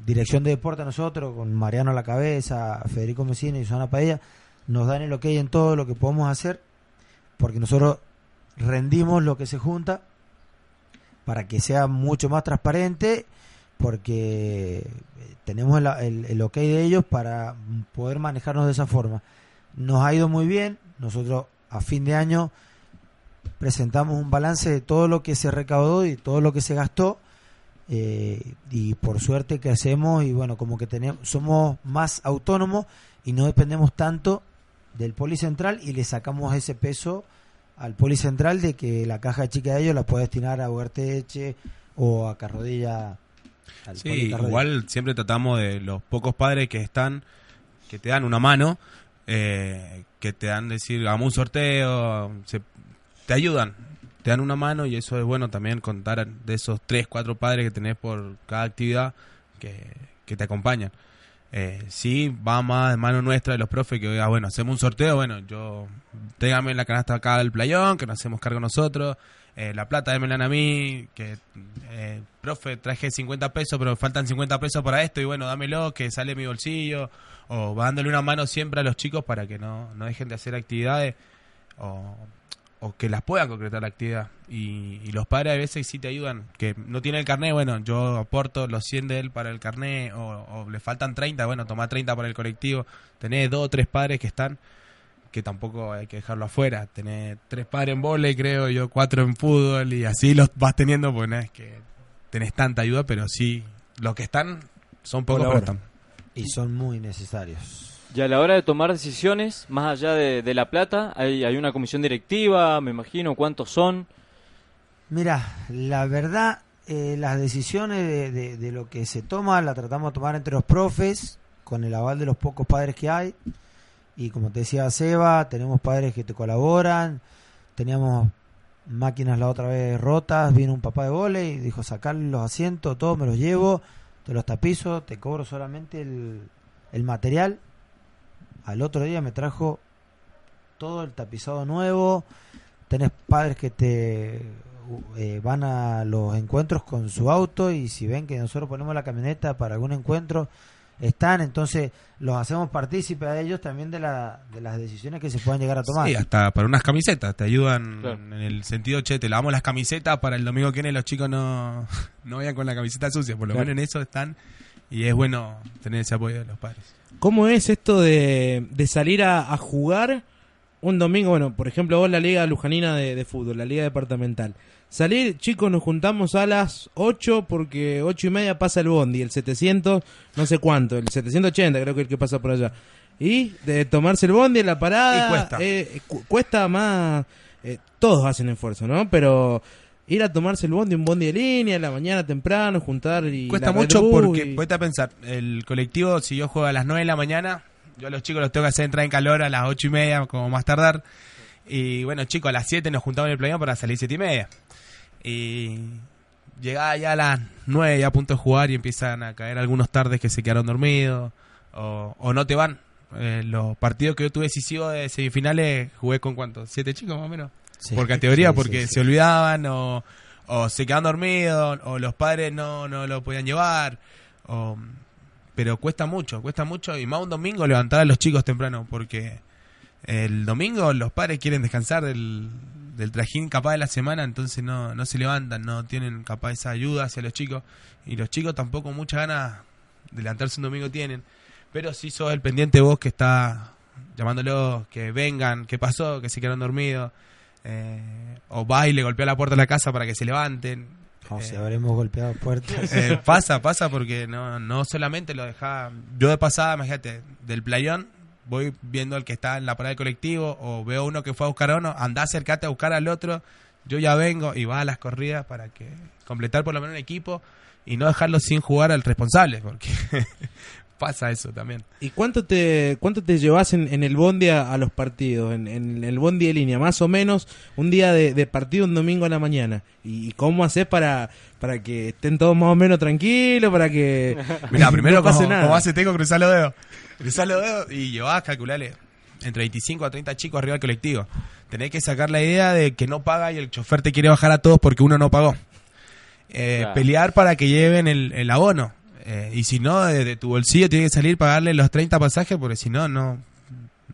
S6: Dirección de deporte nosotros, con Mariano a la cabeza, Federico Mesina y Susana Padilla, nos dan el ok en todo lo que podemos hacer, porque nosotros rendimos lo que se junta para que sea mucho más transparente, porque tenemos el, el- el ok de ellos para poder manejarnos de esa forma. Nos ha ido muy bien, nosotros a fin de año presentamos un balance de todo lo que se recaudó y todo lo que se gastó eh, y por suerte que hacemos y bueno como que tenemos somos más autónomos y no dependemos tanto del policentral y le sacamos ese peso al policentral de que la caja chica de ellos la puede destinar a Huerteche o a Carrodilla al
S7: Sí,
S6: Carrodilla.
S7: igual siempre tratamos de los pocos padres que están, que te dan una mano, eh, que te dan decir, hagamos un sorteo, se- te ayudan, te dan una mano y eso es bueno también contar de esos tres, cuatro padres que tenés por cada actividad que, que te acompañan. Eh, sí, va más de mano nuestra de los profes que, ah, bueno, hacemos un sorteo, bueno, yo, tráigame la canasta acá del playón, que nos hacemos cargo nosotros, eh, la plata démela a mí, que, eh, profe, traje 50 pesos, pero faltan 50 pesos para esto, y bueno, dámelo, que sale mi bolsillo, o va dándole una mano siempre a los chicos para que no, no dejen de hacer actividades, o, o que las puedan concretar la actividad. Y, y los padres a veces sí te ayudan, que no tiene el carnet, bueno, yo aporto los 100 de él para el carnet, o, o le faltan 30, bueno, toma 30 para el colectivo. Tenés dos o tres padres que están, que tampoco hay que dejarlo afuera. Tenés tres padres en vóley, creo, yo cuatro en fútbol, y así los vas teniendo, porque no es que tenés tanta ayuda, pero sí, los que están son pocos, pero están.
S6: y son muy necesarios.
S4: Y a la hora de tomar decisiones, más allá de, de la plata, hay, hay una comisión directiva, me imagino, ¿cuántos son?
S6: Mira, la verdad, eh, las decisiones de, de- lo que se toma la tratamos de tomar entre los profes, con el aval de los pocos padres que hay. Y como te decía Seba, tenemos padres que te colaboran. Teníamos máquinas la otra vez rotas. Vino un papá de vole y dijo: sacarle los asientos, todo me los llevo, te los tapizo, te cobro solamente el, el material. Al otro día me trajo todo el tapizado nuevo. Tenés padres que te eh, van a los encuentros con su auto y si ven que nosotros ponemos la camioneta para algún encuentro, están, entonces los hacemos partícipes a ellos también de, la, de las decisiones que se puedan llegar a tomar.
S7: Sí, hasta para unas camisetas te ayudan
S4: Claro.
S7: en el sentido, che, te lavamos las camisetas para el domingo que viene los chicos no, no vayan con la camiseta sucia, por lo
S4: Claro.
S7: menos en eso están y es bueno tener ese apoyo de los padres.
S3: ¿Cómo es esto de, de salir a, a jugar un domingo? Bueno, por ejemplo, vos la Liga Lujanina de, de Fútbol, la Liga Departamental. Salir, chicos, nos juntamos a las 8 porque 8 y media pasa el Bondi, el 700, no sé cuánto, el 780 creo que es el que pasa por allá. Y de tomarse el Bondi en la parada.
S7: Y cuesta.
S3: eh, cu- cuesta más. eh, todos hacen esfuerzo, ¿no? Pero ir a tomarse el Bondi, un Bondi de línea, en la mañana temprano, juntar y.
S7: Cuesta mucho porque,
S3: y-
S7: ponete a pensar, el colectivo, si yo juego a las 9 de la mañana, yo a los chicos los tengo que hacer entrar en calor a las 8 y media, como más tardar. Y bueno, chicos, a las 7 nos juntamos en el playón para salir 7 y media. Y llegaba ya a las 9 ya a punto de jugar y empiezan a caer algunos tardes que se quedaron dormidos o, o no te van. Eh, los partidos que yo tuve decisivos de semifinales jugué con cuántos, siete chicos más o menos
S6: Sí.
S7: por categoría,
S6: Sí,
S7: porque
S6: sí, sí.
S7: se olvidaban o, o se quedaban dormidos o los padres no, no lo podían llevar. o- pero cuesta mucho, cuesta mucho y más un domingo levantar a los chicos temprano porque el domingo los padres quieren descansar del, del trajín capaz de la semana, entonces no, no se levantan, no tienen capaz esa ayuda hacia los chicos y los chicos tampoco muchas ganas de levantarse un domingo tienen. Pero si sos el pendiente vos que está llamándolos, que vengan, qué pasó, que se quedaron dormidos, eh, o va y le golpea la puerta de la casa para que se levanten.
S6: O sea, habremos golpeado puertas.
S7: Eh, pasa, pasa porque no, no solamente lo dejaba. Yo de pasada, imagínate, del playón voy viendo al que está en la parada del colectivo o veo uno que fue a buscar a uno, anda acercate a buscar al otro, yo ya vengo y va a las corridas para que completar por lo menos un equipo y no dejarlo sin jugar al responsable, porque pasa eso también.
S3: ¿Y cuánto te cuánto te llevas en, en el bondi a, a los partidos? En, en el bondi de línea, más o menos un día de, de partido, un domingo a la mañana. ¿Y cómo haces para, para que estén todos más o menos tranquilos, para que
S7: Mira, primero
S3: no pase
S7: como,
S3: nada?
S7: como hace Teco, cruzar los dedos. Cruzar los dedos y llevás, calcularle, entre 25 a 30 chicos arriba del colectivo. Tenés que sacar la idea de que no paga y el chofer te quiere bajar a todos porque uno no pagó. Eh,
S4: Claro.
S7: Pelear para que lleven el, el abono. Eh, y si no, de, tu bolsillo tiene que salir pagarle los 30 pasajes porque si no, no,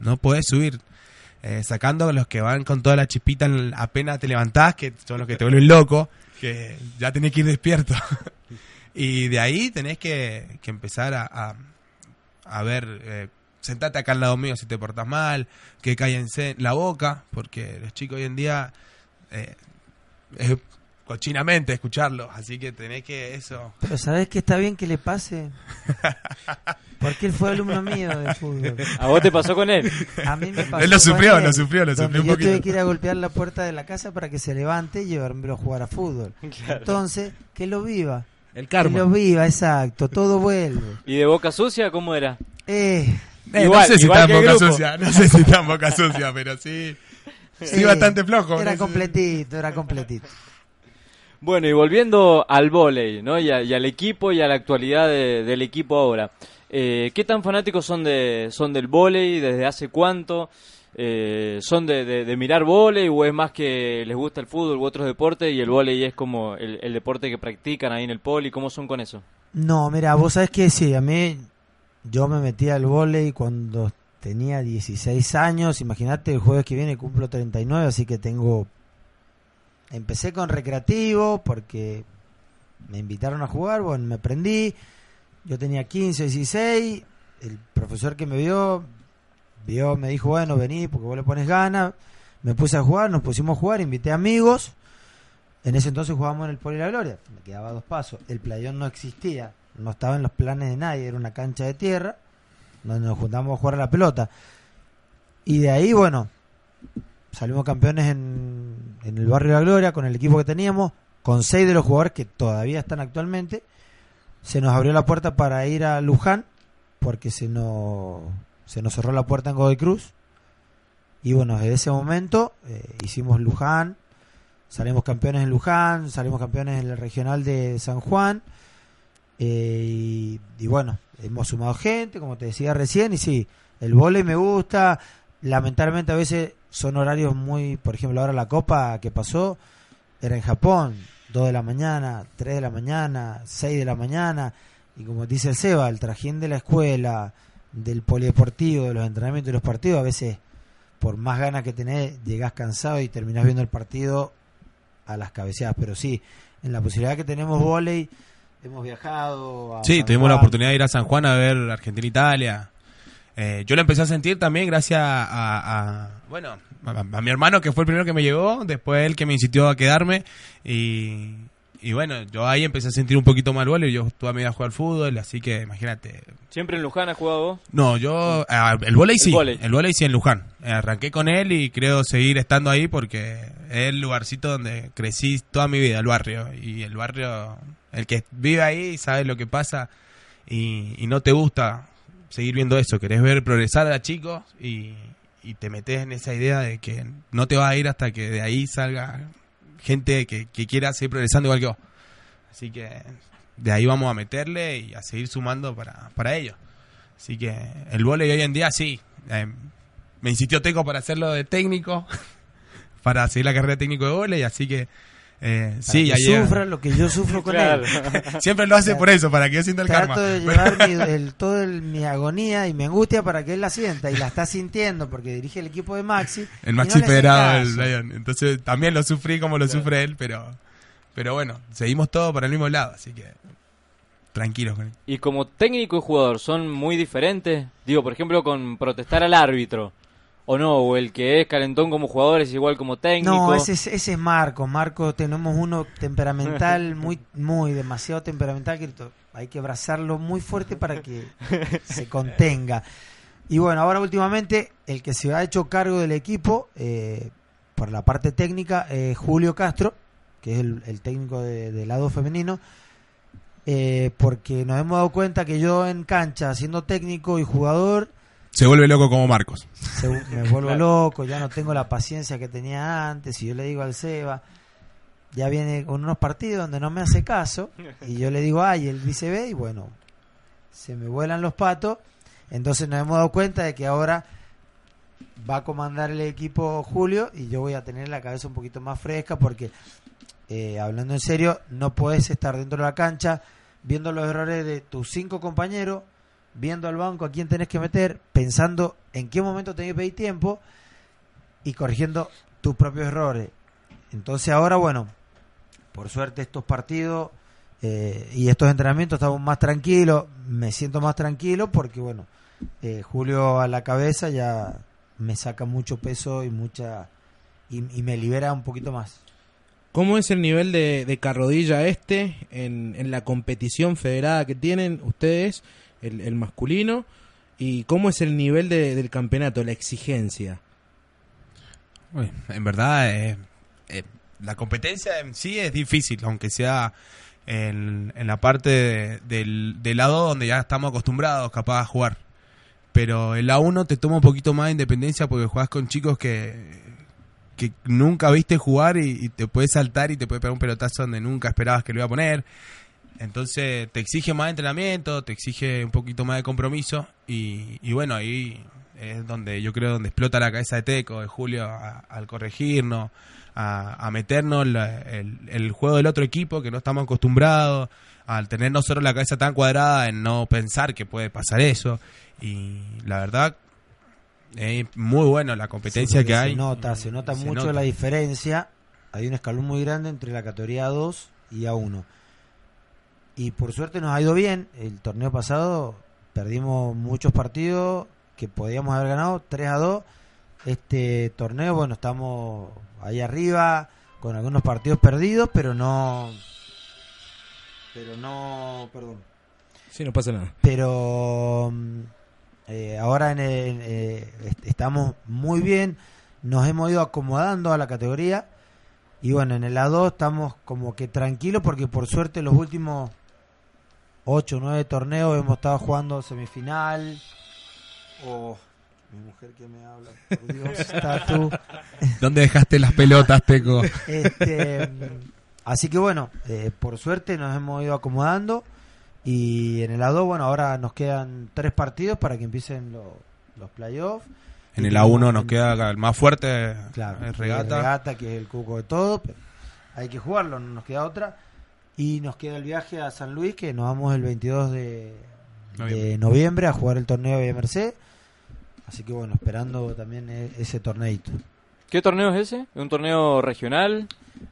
S7: no podés subir. Eh, sacando los que van con toda la chispita en- apenas te levantás, que son los que te vuelven loco, que ya tenés que ir despierto. y de ahí tenés que, que empezar a, a, a ver, eh, sentate acá al lado mío si te portas mal, que cállense la boca, porque los chicos hoy en día eh, es cochinamente escucharlo, así que tenés que eso...
S6: Pero ¿sabés que está bien que le pase? Porque él fue alumno mío de fútbol.
S4: ¿A vos te pasó con él?
S6: A mí me pasó
S7: Él lo
S6: con
S7: sufrió,
S6: él,
S7: lo sufrió, lo sufrió un
S6: yo
S7: poquito.
S6: tuve que ir a golpear la puerta de la casa para que se levante y llevármelo a jugar a fútbol. Entonces, que lo viva.
S3: El
S6: Que lo
S3: karma.
S6: viva, exacto. Todo vuelve.
S4: ¿Y de boca sucia cómo era?
S6: Eh,
S7: Eh,
S4: Igual,
S7: no sé si está en boca
S4: grupo.
S7: sucia, no sé si está en boca sucia, pero sí, sí,
S6: eh,
S7: bastante flojo.
S6: Era
S7: ¿no?
S6: completito, era completito.
S4: Bueno, y volviendo al vóley, ¿no? Y, a- y al equipo y a la actualidad de- del equipo ahora. Eh, ¿Qué tan fanáticos son de son del vóley? ¿Desde hace cuánto? Eh, ¿Son de mirar vóley o es más que les gusta el fútbol u otros deportes y el vóley es como el, el deporte que practican ahí en el poli? ¿Cómo son con eso?
S6: No, mira, vos sabés que sí, a mí yo me metí al vóley cuando tenía 16 años, imagínate, el jueves que viene cumplo 39, así que tengo... Empecé con recreativo porque me invitaron a jugar, bueno, me prendí, yo tenía 15, 16, el profesor que me vio, vio, me dijo, bueno, vení porque vos le pones ganas, me puse a jugar, nos pusimos a jugar, invité amigos, en ese entonces jugábamos en el Poli La Gloria, me quedaba dos pasos, el playón no existía, no estaba en los planes de nadie, era una cancha de tierra, donde nos juntamos a jugar a la pelota. Y de ahí, bueno, salimos campeones en, en el barrio La Gloria con el equipo que teníamos, con seis de los jugadores que todavía están actualmente. Se nos abrió la puerta para ir a Luján, porque se nos, se nos cerró la puerta en Godoy Cruz. Y bueno, desde ese momento eh, hicimos Luján, salimos campeones en Luján, salimos campeones en el regional de San Juan. eh, y, y bueno, hemos sumado gente, como te decía recién, y sí, el vóley me gusta. Lamentablemente a veces son horarios muy, por ejemplo, ahora la copa que pasó era en Japón, 2 de la mañana, 3 de la mañana, 6 de la mañana, y como dice el Seba, el trajín de la escuela, del polideportivo, de los entrenamientos de los partidos, a veces por más ganas que tenés, llegás cansado y terminás viendo el partido a las cabeceadas, pero sí, en la posibilidad que tenemos vóley, hemos viajado a
S7: Sí, tuvimos la oportunidad de ir a San Juan a ver Argentina-Italia. Eh, yo lo empecé a sentir también gracias a, a- bueno, a, a mi hermano que fue el primero que me llevó, después él que me insistió a quedarme y, y bueno, yo ahí empecé a sentir un poquito más el vóley, yo toda mi vida jugué al fútbol, así que imagínate.
S4: ¿Siempre en Luján has jugado vos?
S7: No, yo, el vóley sí,
S4: El vóley
S7: sí en Luján. Arranqué con él y creo seguir estando ahí porque es el lugarcito donde crecí toda mi vida, el barrio. Y el barrio, el que vive ahí sabe lo que pasa y, y no te gusta seguir viendo eso. Querés ver progresar a chicos y, y te metes en esa idea de que no te vas a ir hasta que de ahí salga gente que, que quiera seguir progresando igual que vos. Así que de ahí vamos a meterle y a seguir sumando para, para ello. Así que el vóley hoy en día sí. eh, me insistió Teco para hacerlo de técnico, para seguir la carrera de técnico de vóley, así que eh, sí,
S6: que
S7: ya
S6: sufra lo que yo sufro con
S4: Claro.
S6: él.
S7: Siempre lo hace por eso, para que yo sienta el karma.
S6: Trato de llevar mi, el, todo el- mi agonía y mi angustia para que él la sienta y la está sintiendo porque dirige el equipo de Maxi.
S7: El
S6: no
S7: Maxi del
S6: caso.
S7: Lion. Entonces también lo sufrí como lo sufre él, pero pero bueno, seguimos todos para el mismo lado, así que tranquilos con él.
S4: Y como técnico y jugador, ¿son muy diferentes? Digo, por ejemplo, con protestar al árbitro. O no, o el que es calentón como jugador es igual como técnico.
S6: No, ese es, ese es Marco. Marco, tenemos uno temperamental, muy, muy demasiado temperamental, que hay que abrazarlo muy fuerte para que se contenga. Y bueno, ahora últimamente el que se ha hecho cargo del equipo eh, por la parte técnica es Julio Castro, que es el, el técnico de- del lado femenino, eh, porque nos hemos dado cuenta que yo en cancha, siendo técnico y jugador,
S7: Se vuelve loco como Marcos.
S6: se- me vuelvo loco, ya no tengo la paciencia que tenía antes. Y yo le digo al Seba, ya viene con unos partidos donde no me hace caso, y yo le digo, ay, el vice ve, y bueno, se me vuelan los patos. Entonces nos hemos dado cuenta de que ahora va a comandar el equipo Julio y yo voy a tener la cabeza un poquito más fresca porque, eh, hablando en serio, no puedes estar dentro de la cancha viendo los errores de tus cinco compañeros, viendo al banco a quién tenés que meter, pensando en qué momento tenés que pedir tiempo y corrigiendo tus propios errores. Entonces ahora, bueno, por suerte estos partidos eh, y estos entrenamientos estamos más tranquilos, me siento más tranquilo porque, bueno, eh, Julio a la cabeza ya me saca mucho peso y mucha y, me libera un poquito más.
S3: ¿Cómo es el nivel de, de Carrodilla este en, en la competición federada que tienen ustedes, el, masculino? ¿Y cómo es el nivel de- del campeonato, la exigencia?
S7: En verdad, eh, eh, la competencia en sí es difícil, aunque sea en, la parte de- del, lado donde ya estamos acostumbrados capaz a jugar. Pero el A1 te toma un poquito más de independencia porque juegas con chicos que, que nunca viste jugar y, te puede saltar y te puede pegar un pelotazo donde nunca esperabas que lo iba a poner. Entonces te exige más entrenamiento, te exige un poquito más de compromiso y, y bueno, ahí es donde yo creo donde explota la cabeza de Teco, de Julio, a- al corregirnos, a, a meternos la- el, el juego del otro equipo que no estamos acostumbrados, al tener nosotros la cabeza tan cuadrada en no pensar que puede pasar eso. Y la verdad, es muy bueno la competencia
S6: Sí,
S7: que hay.
S6: Se nota, se nota
S7: Se
S6: mucho
S7: nota.
S6: la diferencia. Hay un escalón muy grande entre la categoría A2 y A1. Y por suerte nos ha ido bien. El torneo pasado perdimos muchos partidos que podíamos haber ganado, 3 a 2. Este torneo, bueno, estamos ahí arriba con algunos partidos perdidos, pero no... Pero no... Perdón
S3: Sí, no pasa nada.
S6: pero mm, eh, ahora en el- eh, est- estamos muy bien, nos hemos ido acomodando a la categoría y bueno, en el A2 estamos como que tranquilos porque por suerte los últimos 8 o 9 torneos hemos estado jugando semifinal o mi mujer que me habla, por Dios, Tatu.
S7: ¿Dónde dejaste las pelotas, Teco?
S6: Este, mm, así que bueno, eh, por suerte nos hemos ido acomodando y en el A2, bueno, ahora nos quedan tres partidos para que empiecen lo- los playoffs.
S7: En el
S6: tenemos
S7: A1 nos queda el más fuerte,
S6: Claro,
S7: es regata.
S6: regata, que es el cuco de todo, pero hay que jugarlo, no nos queda otra. Y nos queda el viaje a San Luis, que nos vamos el 22 de de
S7: Noviembre.
S6: a jugar el torneo de Merced. Así que bueno, esperando también e- ese torneito.
S4: ¿Qué torneo es ese? ¿Es un torneo regional?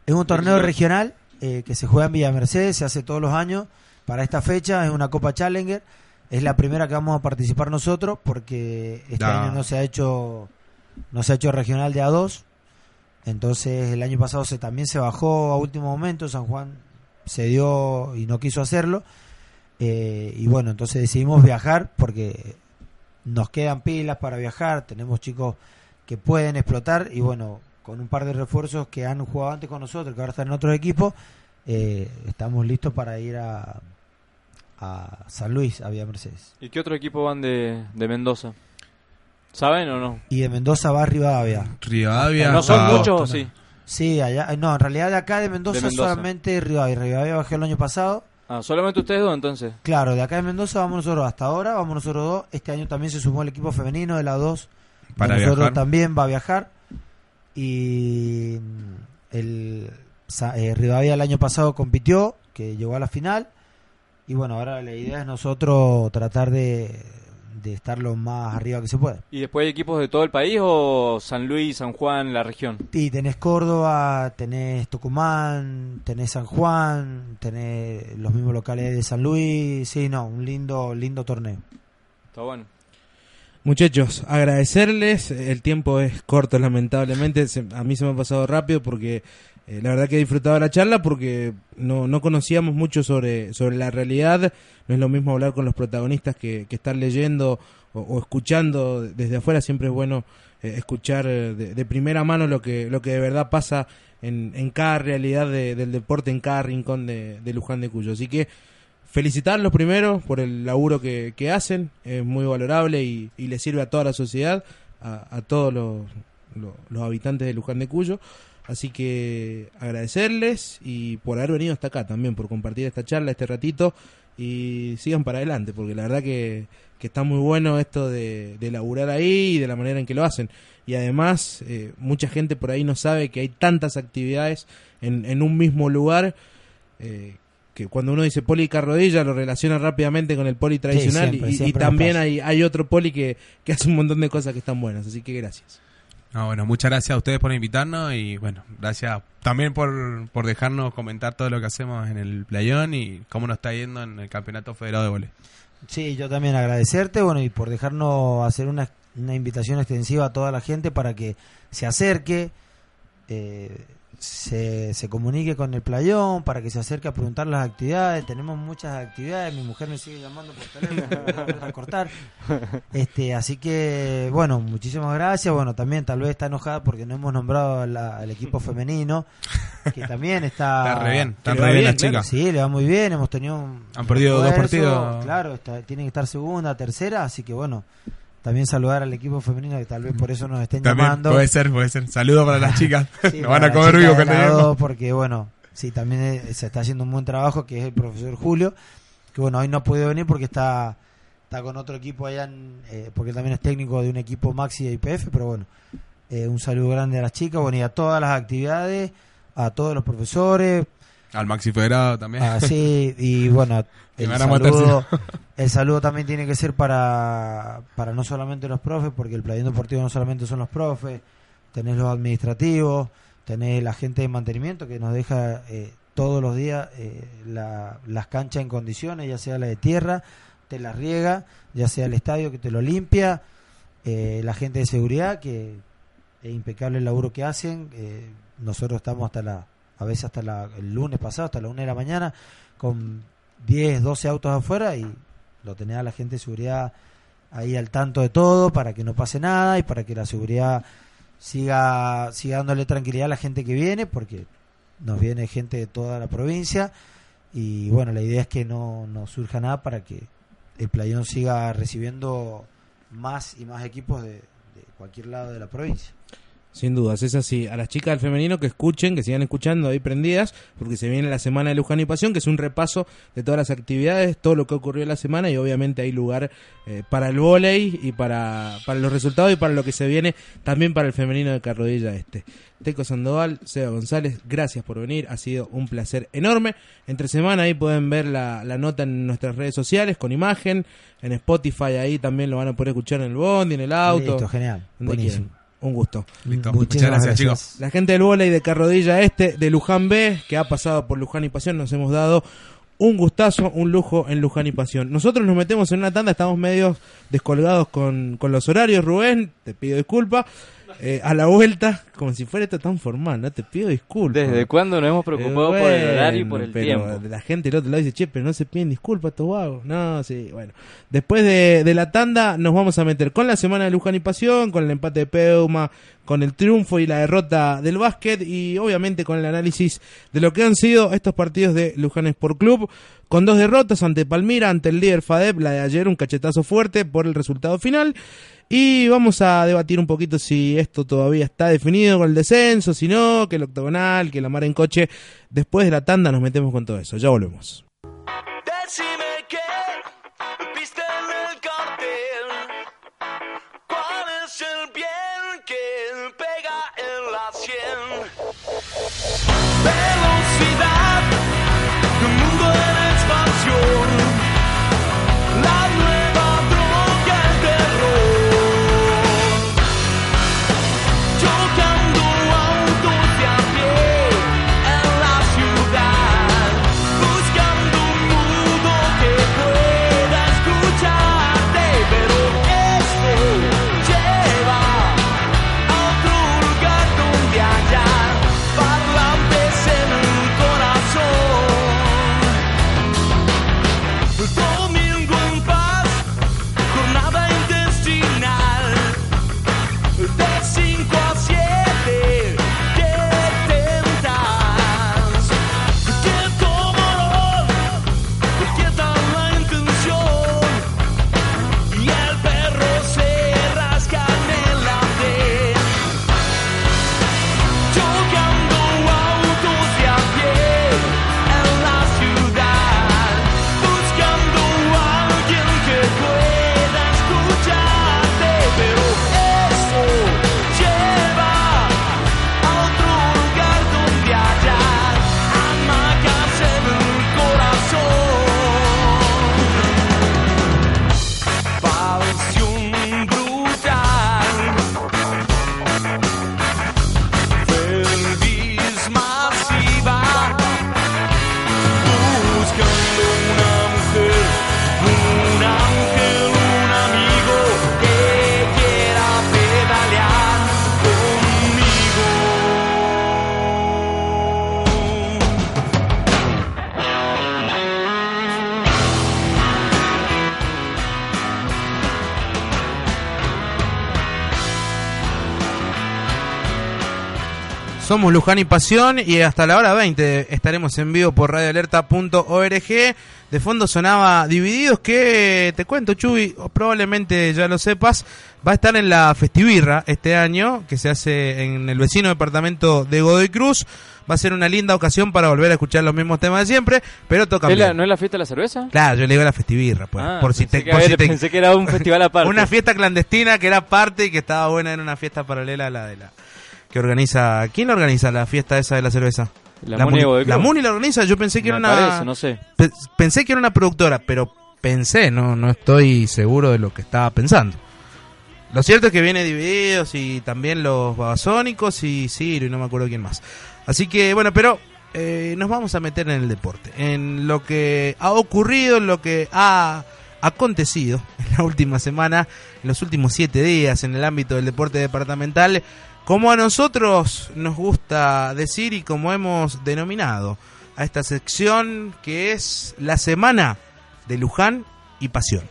S6: Es un torneo
S4: Regional.
S6: regional eh, que se juega en Villa Mercedes, se hace todos los años. Para esta fecha es una Copa Challenger. Es la primera que vamos a participar nosotros porque este año no se ha hecho no se ha hecho regional de A2. Entonces el año pasado se también se bajó a último momento, San Juan se dio y no quiso hacerlo. Eh, y bueno, entonces decidimos viajar porque nos quedan pilas para viajar, tenemos chicos que pueden explotar y bueno, con un par de refuerzos que han jugado antes con nosotros, que ahora están en otros equipos, eh, estamos listos para ir a, a San Luis, a Villa Mercedes.
S4: ¿Y qué otro equipo van de, de Mendoza? ¿Saben o no?
S6: Y de Mendoza va a Rivadavia.
S7: Rivadavia.
S4: ¿No son muchos sí?
S6: Sí, allá, no, en realidad de acá de Mendoza,
S4: De Mendoza.
S6: solamente Rivadavia. Rivadavia bajó el año pasado.
S4: Ah, solamente ustedes dos entonces.
S6: Claro, de acá de Mendoza vamos nosotros hasta ahora, vamos nosotros dos. Este año también se sumó el equipo femenino de la 2.
S7: Para
S6: nosotros
S7: viajar.
S6: también va a viajar. Y mm, el Sa- eh, Rivadavia el año pasado compitió, que llegó a la final. Y bueno, ahora la idea es nosotros tratar de, de estar lo más arriba que se pueda.
S4: ¿Y después hay equipos de todo el país o San Luis, San Juan, la región?
S6: Y tenés Córdoba, tenés Tucumán, tenés San Juan, tenés los mismos locales de San Luis. Sí, no, un lindo, lindo torneo.
S4: Está bueno.
S3: Muchachos, agradecerles. El tiempo es corto, lamentablemente. Se- a mí se me ha pasado rápido porque eh, la verdad que he disfrutado la charla porque no, no conocíamos mucho sobre, sobre la realidad. No es lo mismo hablar con los protagonistas que, que estar leyendo o, escuchando desde afuera. Siempre es bueno eh, escuchar eh, de, de primera mano lo que, lo que de verdad pasa en, en cada realidad de- del deporte, en cada rincón de, de Luján de Cuyo. Así que felicitarlos primero por el laburo que, que hacen, es muy valorable y, y le sirve a toda la sociedad, a, a todos los, los- los habitantes de Luján de Cuyo. Así que agradecerles y por haber venido hasta acá también, por compartir esta charla, este ratito y sigan para adelante, porque la verdad que, que está muy bueno esto de, de laburar ahí y de la manera en que lo hacen. Y además, eh, mucha gente por ahí no sabe que hay tantas actividades en, en un mismo lugar eh, que cuando uno dice poli carrodilla lo relaciona rápidamente con el poli tradicional
S6: siempre,
S3: y- y,
S6: siempre
S3: también hay, hay otro poli que, que hace un montón de cosas que están buenas, así que gracias.
S7: No, bueno, muchas gracias a ustedes por invitarnos y bueno, gracias también por, por dejarnos comentar todo lo que hacemos en el playón y cómo nos está yendo en el Campeonato Federado de Voley.
S6: Sí, yo también agradecerte, bueno, y por dejarnos hacer una, una invitación extensiva a toda la gente para que se acerque, eh, se, se comunique con el playón, para que se acerque a preguntar las actividades. Tenemos muchas actividades, mi mujer me sigue llamando por teléfono, a cortar. Este, así que, bueno, muchísimas gracias. Bueno, también tal vez está enojada porque no hemos nombrado la- al equipo femenino, que también está...
S7: Está re bien, está re bien
S3: bien,
S7: las
S3: claro.
S7: chicas.
S6: Sí, le va muy bien, hemos tenido un
S7: Han perdido dos partidos.
S6: Claro, está- tienen que estar segunda, tercera, así que bueno, también saludar al equipo femenino que tal vez por eso nos estén
S7: También
S6: llamando.
S7: puede ser, puede ser. Saludos para las chicas.
S6: Sí,
S7: nos van a comer vivo con
S6: porque bueno, sí, también se está haciendo un buen trabajo que es el profesor Julio, que bueno, hoy no ha podido venir porque está está con otro equipo allá, en, eh, porque también es técnico de un equipo Maxi de IPF, pero bueno, eh, un saludo grande a las chicas, bueno, y a todas las actividades, a todos los profesores,
S7: Al Maxi Federado también.
S6: Ah, sí, y bueno, el saludo, el saludo también tiene que ser para, para no solamente los profes, porque el playón deportivo no solamente son los profes, tenés los administrativos, tenés la gente de mantenimiento que nos deja eh, todos los días eh, la- las canchas en condiciones, ya sea la de tierra, te las riega, ya sea el estadio que te lo limpia, eh, la gente de seguridad que es impecable el laburo que hacen, eh, nosotros estamos hasta la a veces hasta la, el lunes pasado, hasta la una de la mañana, con 10, 12 autos afuera y lo tenía la gente de seguridad ahí al tanto de todo para que no pase nada y para que la seguridad siga, siga dándole tranquilidad a la gente que viene, porque nos viene gente de toda la provincia y bueno, la idea es que no, no surja nada para que el playón siga recibiendo más y más equipos de, de cualquier lado de la provincia.
S3: Sin dudas, es así. A las chicas del femenino que escuchen, que sigan escuchando ahí prendidas, porque se viene la semana de Luján y Pasión, que es un repaso de todas las actividades, todo lo que ocurrió en la semana y obviamente hay lugar eh, para el vóley y para, para los resultados y para lo que se viene también para el femenino de Carrodilla Este. Teco Sandoval, Seba González, gracias por venir, ha sido un placer enorme. Entre semana ahí pueden ver la, la nota en nuestras redes sociales con imagen, en Spotify ahí también lo van a poder escuchar en el bondi, en el auto.
S6: Listo, genial.
S3: donde
S6: Buenísimo.
S3: quieran. Un gusto.
S7: Listo. Muchas gracias, chicos.
S3: La gente del vóley de Carrodilla Este, de Luján B, que ha pasado por Luján y Pasión, nos hemos dado un gustazo, un lujo en Luján y Pasión. Nosotros nos metemos en una tanda, estamos medio descolgados con, con los horarios, Rubén, te pido disculpas. Eh, a la vuelta, como si fuera esto tan formal, no te pido disculpas.
S4: ¿Desde cuándo nos hemos preocupado por el horario y por el
S3: pero
S4: tiempo?
S3: La gente del otro lado dice, che, pero no se piden disculpas estos vagos. No, sí, bueno. Después de, de la tanda nos vamos a meter con la semana de Luján y Pasión, con el empate de Peuma, con el triunfo y la derrota del básquet y obviamente con el análisis de lo que han sido estos partidos de Luján Sport Club, con dos derrotas ante Palmira, ante el líder FADEP, la de ayer un cachetazo fuerte por el resultado final. Y vamos a debatir un poquito si esto todavía está definido con el descenso, si no, que el octogonal, que la mar en coche. Después de la tanda nos metemos con todo eso. Ya volvemos. Somos Luján y Pasión y hasta la hora 20 estaremos en vivo por radioalerta.org. De fondo sonaba Divididos que, te cuento Chuy, probablemente ya lo sepas, va a estar en la Festivirra este año, que se hace en el vecino departamento de Godoy Cruz. Va a ser una linda ocasión para volver a escuchar los mismos temas de siempre, pero toca
S4: ¿Es la-. ¿No es la fiesta de la cerveza?
S3: Claro, yo le digo la Festivirra, pues,
S4: Ah,
S3: por si
S4: pensé
S3: te,
S4: que,
S3: por
S4: a
S3: si
S4: ver,
S3: te-
S4: pensé que era un festival aparte.
S3: una fiesta clandestina que era parte y que estaba buena, era una fiesta paralela a la de la que organiza. ¿Quién la organiza la fiesta esa de la cerveza?
S4: La Muni de Godoy
S3: la. Muni la organiza, yo pensé que
S4: Me
S3: era una
S4: parece, no sé.
S3: pe- pensé que era una productora, pero pensé, no no estoy seguro de lo que estaba pensando. Lo cierto es que viene Divididos y también los Babasónicos y Ciro y no me acuerdo quién más. Así que bueno, pero eh, nos vamos a meter en el deporte, en lo que ha ocurrido, en lo que ha acontecido en la última semana, en los últimos siete días en el ámbito del deporte departamental, como a nosotros nos gusta decir y como hemos denominado a esta sección que es la semana de Luján y Pasión.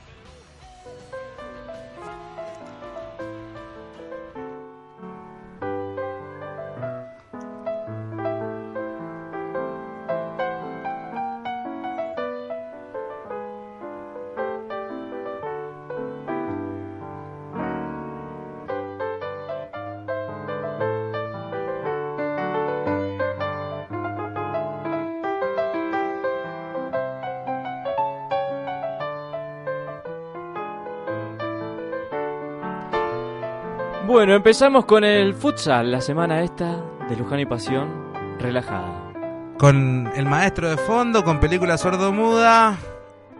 S4: Bueno, empezamos con el futsal, la semana esta de Luján y Pasión, relajada.
S3: Con el maestro de fondo, con película sordomuda,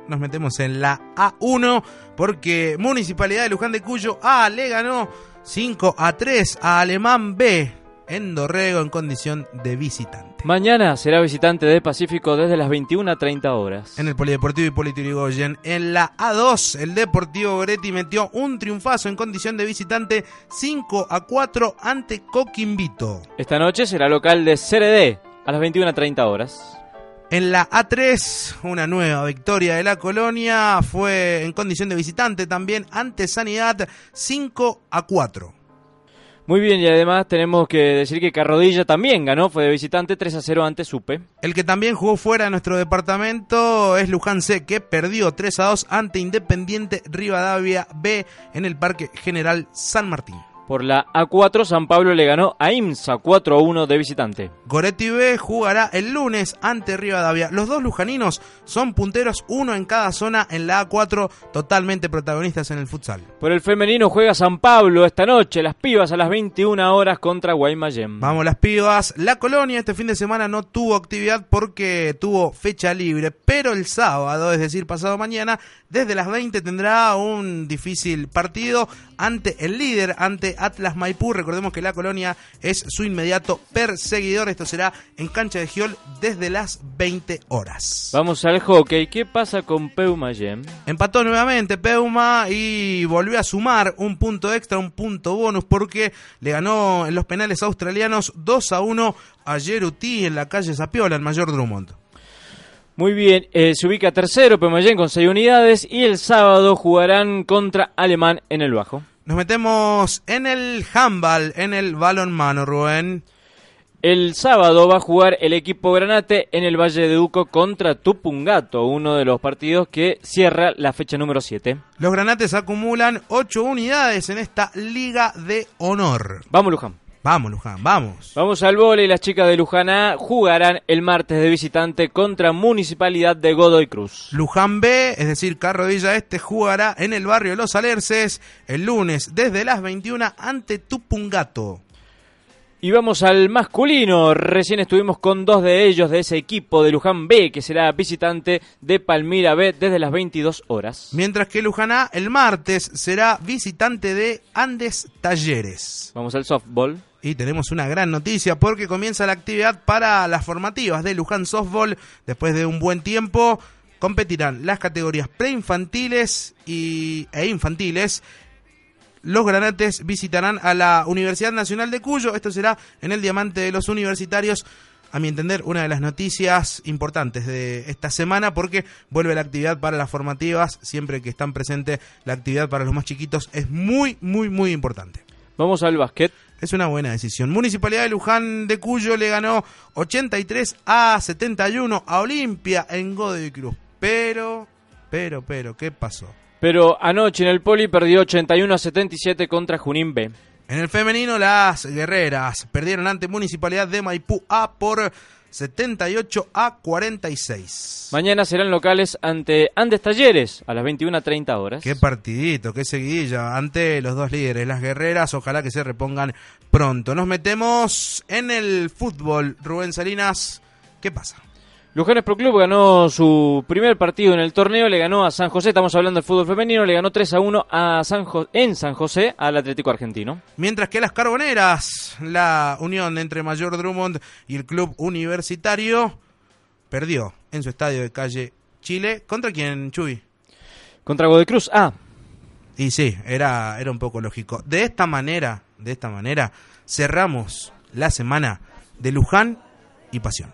S3: nos metemos en la A1 porque Municipalidad de Luján de Cuyo A le ganó 5 a 3 a Alemán B en Dorrego en condición de visitante.
S4: Mañana será visitante de Pacífico desde las 21 a 30 horas.
S3: En el Polideportivo Hipólito Yrigoyen. En la A2, el Deportivo Goretti metió un triunfazo en condición de visitante 5 a 4 ante Coquimbito.
S4: Esta noche será local de CRD a las 21 a 30 horas.
S3: En la A3, una nueva victoria de la colonia fue en condición de visitante también ante Sanidad 5 a 4.
S4: Muy bien, y además tenemos que decir que Carrodilla también ganó, fue de visitante 3 a 0 ante Supe.
S3: El que también jugó fuera de nuestro departamento es Luján C, que perdió 3 a 2 ante Independiente Rivadavia B en el Parque General San Martín.
S4: Por la A4, San Pablo le ganó a IMSA 4 a 1 de visitante.
S3: Goretti B jugará el lunes ante Rivadavia. Los dos lujaninos son punteros, uno en cada zona en la A4, totalmente protagonistas en el futsal.
S4: Por el femenino juega San Pablo esta noche, las pibas a las 21 horas contra Guaymallén.
S3: Vamos las pibas. La colonia este fin de semana no tuvo actividad porque tuvo fecha libre, pero el sábado, es decir, pasado mañana, desde las 20 tendrá un difícil partido ante el líder, ante Atlas Maipú. Recordemos que la colonia es su inmediato perseguidor. Esto será en cancha de Giol desde las 20 horas.
S4: Vamos al hockey, ¿qué pasa con Peumayén?
S3: Empató nuevamente Peuma y volvió a sumar un punto extra, un punto bonus, porque le ganó en los penales australianos 2 a 1 a Yeruti en la calle Zapiola, el mayor Drummond.
S4: Muy bien, eh, se ubica tercero Peumayén con 6 unidades y el sábado jugarán contra Alemán en el Bajo.
S3: Nos metemos en el handball, en el balonmano, Rubén.
S4: El sábado va a jugar el equipo Granate en el Valle de Duco contra Tupungato, uno de los partidos que cierra la fecha número 7.
S3: Los granates acumulan 8 unidades en esta liga de honor.
S4: Vamos, Luján.
S3: Vamos, Luján, vamos.
S4: Vamos al vole y las chicas de Luján A jugarán el martes de visitante contra Municipalidad de Godoy Cruz.
S3: Luján B, es decir, Carrodilla Este, jugará en el barrio Los Alerces el lunes desde las 21 ante Tupungato.
S4: Y vamos al masculino. Recién estuvimos con dos de ellos de ese equipo de Luján B, que será visitante de Palmira B desde las 22 horas.
S3: Mientras que Luján A el martes será visitante de Andes Talleres.
S4: Vamos al softball.
S3: Y tenemos una gran noticia porque comienza la actividad para las formativas de Luján Softball. Después de un buen tiempo competirán las categorías preinfantiles y, e infantiles. Los granates visitarán a la Universidad Nacional de Cuyo. Esto será en el Diamante de los Universitarios. A mi entender, una de las noticias importantes de esta semana porque vuelve la actividad para las formativas. Siempre que están presentes la actividad para los más chiquitos es muy, muy, muy importante.
S4: Vamos al básquet.
S3: Es una buena decisión. Municipalidad de Luján de Cuyo le ganó 83 a 71 a Olimpia en Godoy Cruz. Pero, pero, pero, ¿qué pasó?
S4: Pero anoche en el Poli perdió 81 a 77 contra Junín B.
S3: En el femenino, las guerreras perdieron ante Municipalidad de Maipú A por 78 a 46.
S4: Mañana serán locales ante Andes Talleres a las 21.30 horas.
S3: Qué partidito, qué seguidilla ante los dos líderes, las guerreras. Ojalá que se repongan pronto. Nos metemos en el fútbol. Rubén Salinas, ¿qué pasa?
S4: Luján Pro Club ganó su primer partido en el torneo, le ganó a San José, estamos hablando del fútbol femenino, le ganó 3 a 1 a San Jo- en San José al Atlético Argentino.
S3: Mientras que las Carboneras, la unión entre Mayor Drummond y el club universitario, perdió en su estadio de calle Chile. ¿Contra quién, Chuy?
S4: Contra Godoy Cruz A.
S3: Y sí, era, era un poco lógico. De esta manera, de esta manera, cerramos la semana de Luján y Pasión.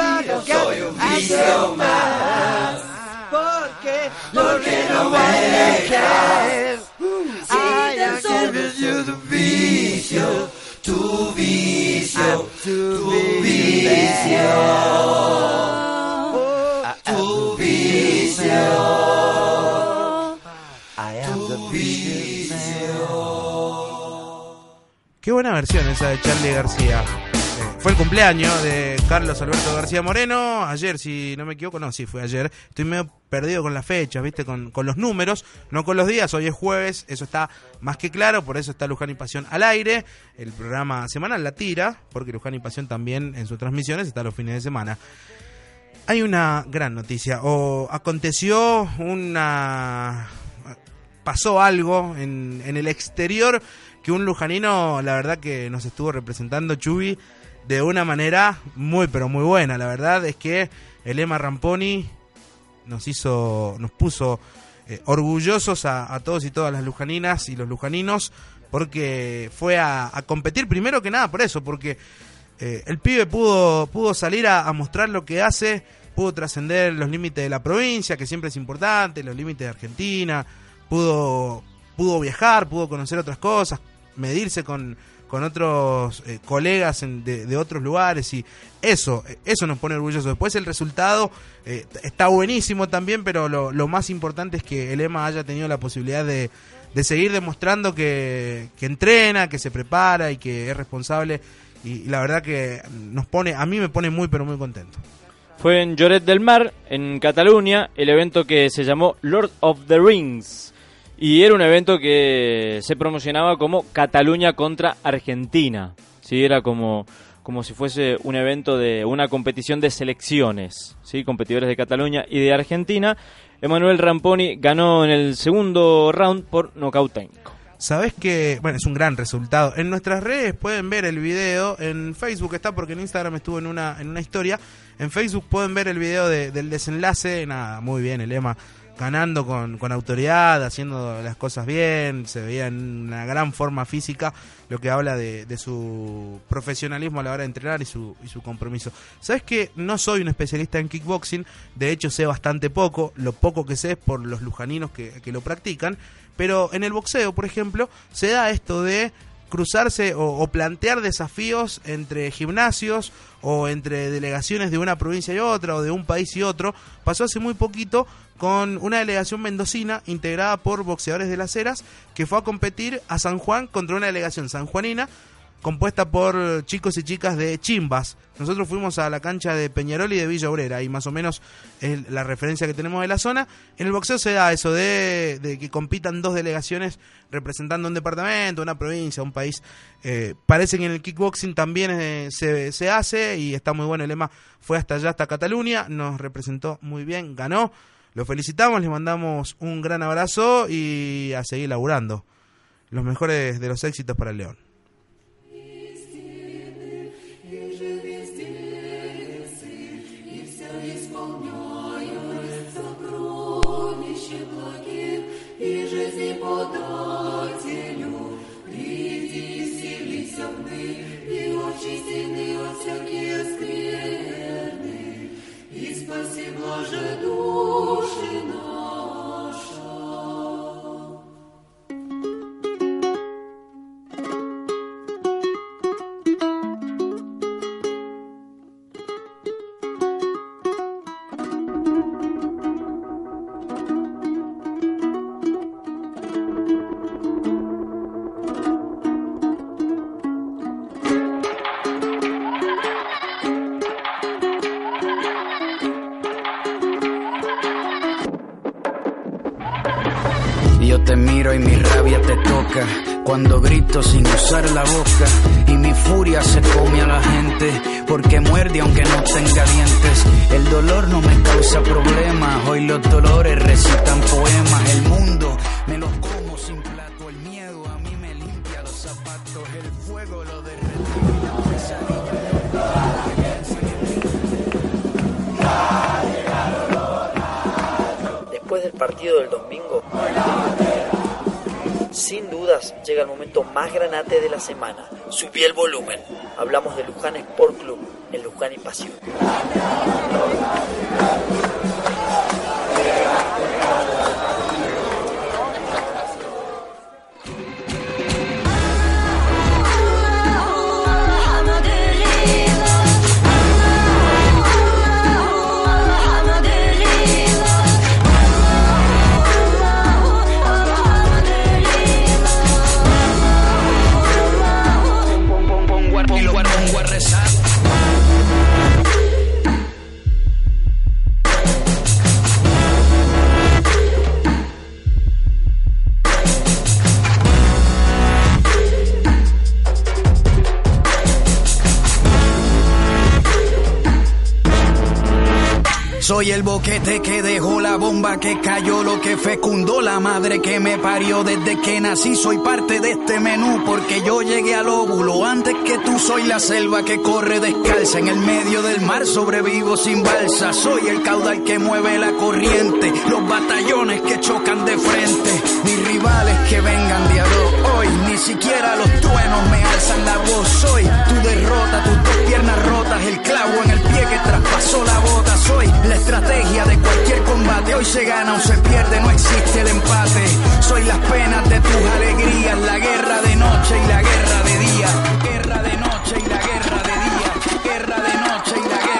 S5: Tu vida soy un vicio más. Porque, porque no me dejas. I am giving you the vicio, tu vicio, tu vicio. Tu vicio. Tu vicio.
S3: Qué buena versión esa de Charlie García. Fue el cumpleaños de Carlos Alberto García Moreno. Ayer, si no me equivoco, no, sí, fue ayer. Estoy medio perdido con las fechas, ¿viste? Con, con los números, no con los días. Hoy es jueves, eso está más que claro. Por eso está Luján y Pasión al aire. El programa semanal la tira, porque Luján y Pasión también en sus transmisiones está los fines de semana. Hay una gran noticia. O aconteció una. Pasó algo en, en el exterior que un lujanino, la verdad, que nos estuvo representando Chubi de una manera muy, pero muy buena. La verdad es que el Emma Ramponi nos hizo, nos puso eh, orgullosos a, todos y todas las lujaninas y los lujaninos porque fue a, a competir primero que nada por eso, porque eh, el pibe pudo, pudo salir a, a mostrar lo que hace, pudo trascender los límites de la provincia, que siempre es importante, los límites de Argentina, pudo, pudo viajar, pudo conocer otras cosas, medirse con, con otros eh, colegas en- de, otros lugares y eso, eh, eso nos pone orgullosos. Después el resultado eh, está buenísimo también, pero lo, más importante es que el EMA haya tenido la posibilidad de, de seguir demostrando que, que entrena, que se prepara y que es responsable. Y, y la verdad que nos pone, a mí me pone muy pero muy contento.
S4: Fue en Lloret del Mar, en Cataluña, el evento que se llamó Lord of the Rings. Y era un evento que se promocionaba como Cataluña contra Argentina. Sí, era como, como si fuese un evento de una competición de selecciones, ¿sí? competidores de Cataluña y de Argentina. Emanuel Ramponi ganó en el segundo round por nocaut técnico.
S3: Sabes que, bueno, es un gran resultado. En nuestras redes pueden ver el video, en Facebook está porque en Instagram estuvo en una, en una historia. En Facebook pueden ver el video de- del desenlace. Nada, muy bien, el Ema ganando con, con autoridad, haciendo las cosas bien, se veía en una gran forma física, lo que habla de, su profesionalismo a la hora de entrenar y su, y su compromiso. Sabes que no soy un especialista en kickboxing, de hecho sé bastante poco, lo poco que sé es por los lujaninos que, que lo practican, pero en el boxeo, por ejemplo, se da esto de cruzarse o, o plantear desafíos entre gimnasios o entre delegaciones de una provincia y otra o de un país y otro. Pasó hace muy poquito con una delegación mendocina integrada por boxeadores de las Heras que fue a competir a San Juan contra una delegación sanjuanina compuesta por chicos y chicas de Chimbas. Nosotros fuimos a la cancha de Peñarol y de Villa Obrera y más o menos es la referencia que tenemos de la zona. En el boxeo se da eso de, que compitan dos delegaciones representando un departamento, una provincia, un país. Eh, parece que en el kickboxing también eh, se, se hace y está muy bueno. El lema fue hasta allá, hasta Cataluña, nos representó muy bien, ganó. Lo felicitamos, le mandamos un gran abrazo y a seguir laburando. los mejores de los éxitos para el León.
S8: Господателю, приди силися вни, и очисти ны от всякие скверны, и спаси, Боже, души наши.
S9: Y mi furia se come a la gente porque muerde aunque no tenga dientes. El dolor no me causa problemas, hoy los dolores recitan poemas.
S10: Llega el momento más granate de la semana. Subí el volumen. Hablamos de Luján Sport Club, en Luján y Pasión.
S9: Soy el boquete que dejó la bomba que cayó, lo que fecundó la madre que me parió desde que nací. Soy parte de este menú porque yo llegué al óvulo antes que tú. Soy la selva que corre descalza en el medio del mar. Sobrevivo sin balsa. Soy el caudal que mueve la corriente, los batallones que chocan de frente. Mis rivales que vengan de hoy, ni siquiera los truenos me alzan la voz. Soy tu derrota, tus dos piernas rotas, el clavo en el pie que traspasó la bota. Soy la estrategia de cualquier combate. Hoy se gana o se pierde, no existe el empate. Soy las penas de tus alegrías, la guerra de noche y la guerra de día. Guerra de noche y la guerra de día. Guerra de noche y la guerra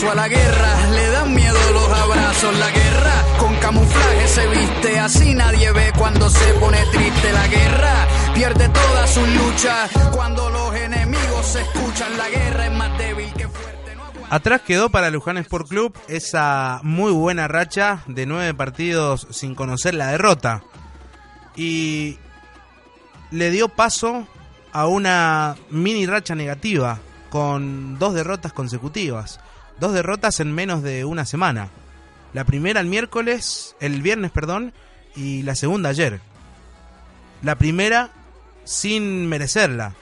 S9: balazo a la guerra. Le dan miedo los abrazos. La guerra con camuflaje se viste. Así nadie ve cuando se pone triste. La guerra pierde toda su lucha. Cuando los enemigos se escuchan, la guerra es más débil que fuerte.
S3: Atrás quedó para Luján Sport Club esa muy buena racha de nueve partidos sin conocer la derrota. Y le dio paso a una mini racha negativa con dos derrotas consecutivas. Dos derrotas en menos de una semana. La primera el miércoles, el viernes, perdón, y la segunda ayer. La primera sin merecerla.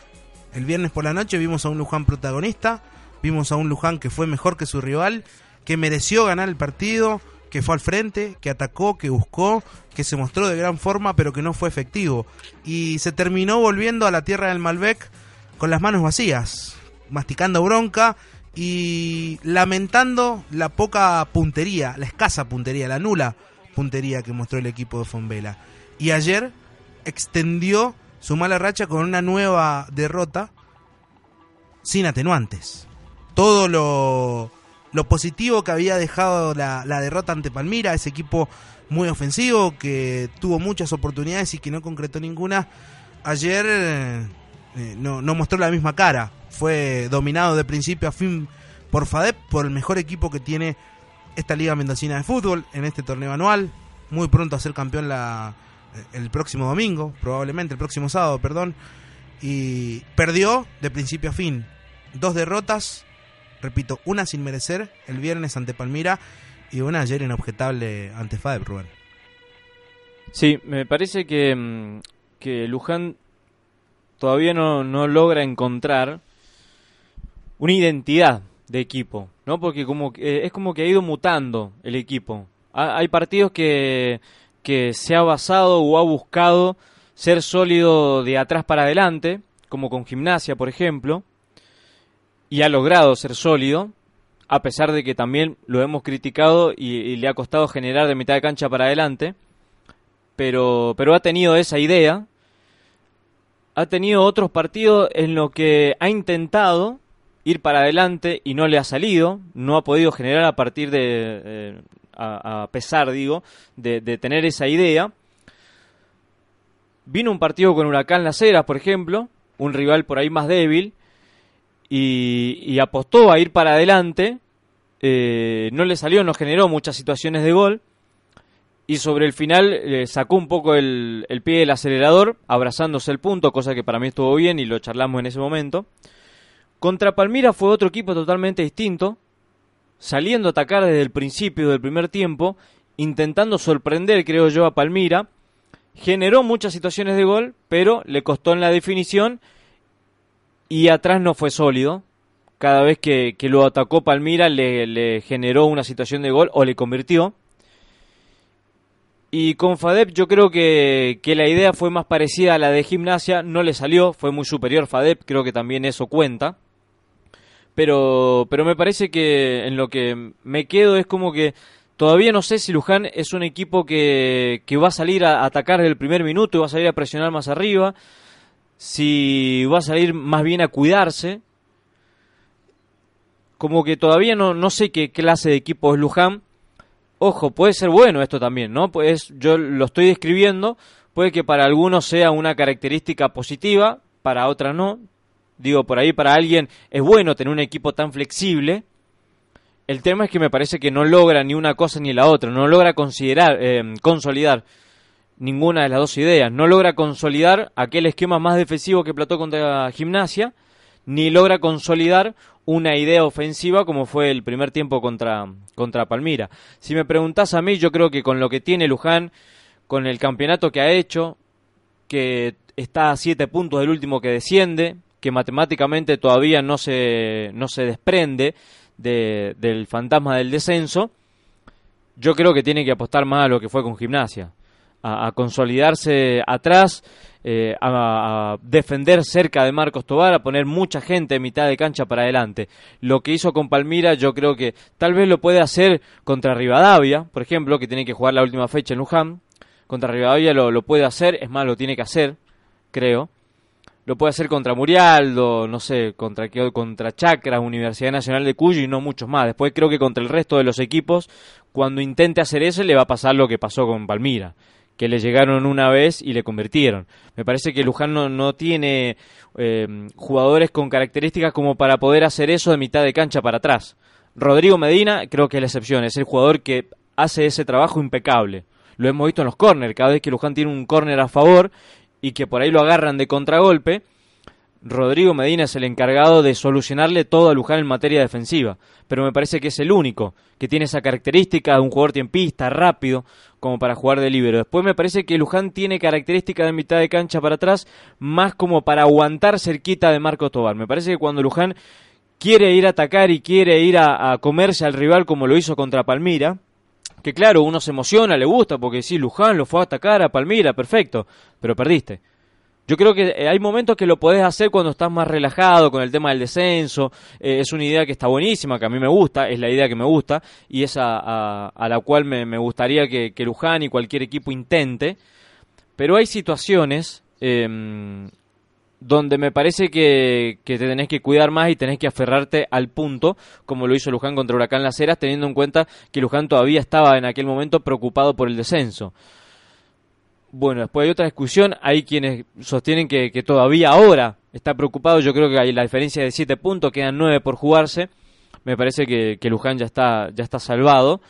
S3: El viernes por la noche vimos a un Luján protagonista, vimos a un Luján que fue mejor que su rival, que mereció ganar el partido, que fue al frente, que atacó, que buscó, que se mostró de gran forma, pero que no fue efectivo. Y se terminó volviendo a la tierra del Malbec con las manos vacías, masticando bronca y lamentando la poca puntería, la escasa puntería, la nula puntería que mostró el equipo de Fonvela. Y ayer extendió su mala racha con una nueva derrota sin atenuantes. Todo lo, lo positivo que había dejado la, la derrota ante Palmira, ese equipo muy ofensivo que tuvo muchas oportunidades y que no concretó ninguna, ayer eh, no, no mostró la misma cara. Fue dominado de principio a fin por FADEP, por el mejor equipo que tiene esta Liga Mendocina de Fútbol en este torneo anual. Muy pronto a ser campeón la, el próximo domingo, probablemente el próximo sábado, perdón. Y perdió de principio a fin. Dos derrotas, repito, una sin merecer el viernes ante Palmira y una ayer inobjetable ante FADEP, Rubén.
S4: Sí, me parece que, mm, que Luján todavía no, no logra encontrar una identidad de equipo, ¿no? Porque como eh, es como que ha ido mutando el equipo. Ha- hay partidos que, que se ha basado o ha buscado ser sólido de atrás para adelante, como con gimnasia, por ejemplo, y ha logrado ser sólido, a pesar de que también lo hemos criticado y, y le ha costado generar de mitad de cancha para adelante, pero, pero ha tenido esa idea, ha tenido otros partidos en los que ha intentado ir para adelante y no le ha salido, no ha podido generar a partir de, eh, a, pesar, digo, de, de tener esa idea. Vino un partido con Huracán Las Heras, por ejemplo, un rival por ahí más débil, y, y apostó a ir para adelante, eh, no le salió, no generó muchas situaciones de gol, y sobre el final eh, sacó un poco el, el pie del acelerador, abrazándose el punto, cosa que para mí estuvo bien y lo charlamos en ese momento. Contra Palmira fue otro equipo totalmente distinto, saliendo a atacar desde el principio del primer tiempo, intentando sorprender, creo yo, a Palmira. Generó muchas situaciones de gol, pero le costó en la definición y atrás no fue sólido. Cada vez que, que lo atacó Palmira le, le generó una situación de gol o le convirtió. Y con Fadep yo creo que, que la idea fue más parecida a la de gimnasia, no le salió, fue muy superior Fadep, creo que también eso cuenta. Pero, pero me parece que en lo que me quedo es como que todavía no sé si Luján es un equipo que, que va a salir a atacar el primer minuto va a salir a presionar más arriba, si va a salir más bien a cuidarse. Como que todavía no, no sé qué clase de equipo es Luján. Ojo, puede ser bueno esto también, ¿no? Pues yo lo estoy describiendo, puede que para algunos sea una característica positiva, para otras no. Digo, por ahí para alguien es bueno tener un equipo tan flexible. El tema es que me parece que no logra ni una cosa ni la otra, no logra considerar, eh, consolidar ninguna de las dos ideas, no logra consolidar aquel esquema más defensivo que plató contra Gimnasia, ni logra consolidar una idea ofensiva como fue el primer tiempo contra, contra Palmira. Si me preguntás a mí, yo creo que con lo que tiene Luján, con el campeonato que ha hecho, que está a siete puntos del último que desciende, que matemáticamente todavía no se, no se desprende de, del fantasma del descenso, yo creo que tiene que apostar más a lo que fue con gimnasia, a, consolidarse atrás, eh, a, a defender cerca de Marcos Tobar, a poner mucha gente en mitad de cancha para adelante. Lo que hizo con Palmira yo creo que tal vez lo puede hacer contra Rivadavia, por ejemplo, que tiene que jugar la última fecha en Luján. Contra Rivadavia lo, lo puede hacer, es más, lo tiene que hacer, creo lo puede hacer contra Murialdo, no sé, contra contra Chacras, Universidad Nacional de Cuyo y no muchos más. Después creo que contra el resto de los equipos, cuando intente hacer eso, le va a pasar lo que pasó con Palmira, que le llegaron una vez y le convirtieron. Me parece que Luján no, no tiene eh, jugadores con características como para poder hacer eso de mitad de cancha para atrás. Rodrigo Medina creo que es la excepción, es el jugador que hace ese trabajo impecable. Lo hemos visto en los córner, cada vez que Luján tiene un córner a favor y que por ahí lo agarran de contragolpe, Rodrigo Medina es el encargado de solucionarle todo a Luján en materia defensiva. Pero me parece que es el único que tiene esa característica de un jugador tiempista, rápido, como para jugar de libero. Después me parece que Luján tiene características de mitad de cancha para atrás, más como para aguantar cerquita de Marcos Tobar. Me parece que cuando Luján quiere ir a atacar y quiere ir a, a comerse al rival como lo hizo contra Palmira, que claro, uno se emociona, le gusta, porque sí, Luján lo fue a atacar a Palmira, perfecto, pero perdiste. Yo creo que eh, hay momentos que lo podés hacer cuando estás más relajado con el tema del descenso. Eh, es una idea que está buenísima, que a mí me gusta, es la idea que me gusta y es a, a, la cual me, gustaría que, Luján y cualquier equipo intente. Pero hay situaciones eh, donde me parece que, te tenés que cuidar más y tenés que aferrarte al punto, como lo hizo Luján contra Huracán Las Heras, teniendo en cuenta que Luján todavía estaba en aquel momento preocupado por el descenso. Bueno, después hay otra discusión, hay quienes sostienen que, todavía ahora está preocupado, yo creo que hay la diferencia de 7 puntos, quedan 9 por jugarse, me parece que, Luján ya está, ya está salvado,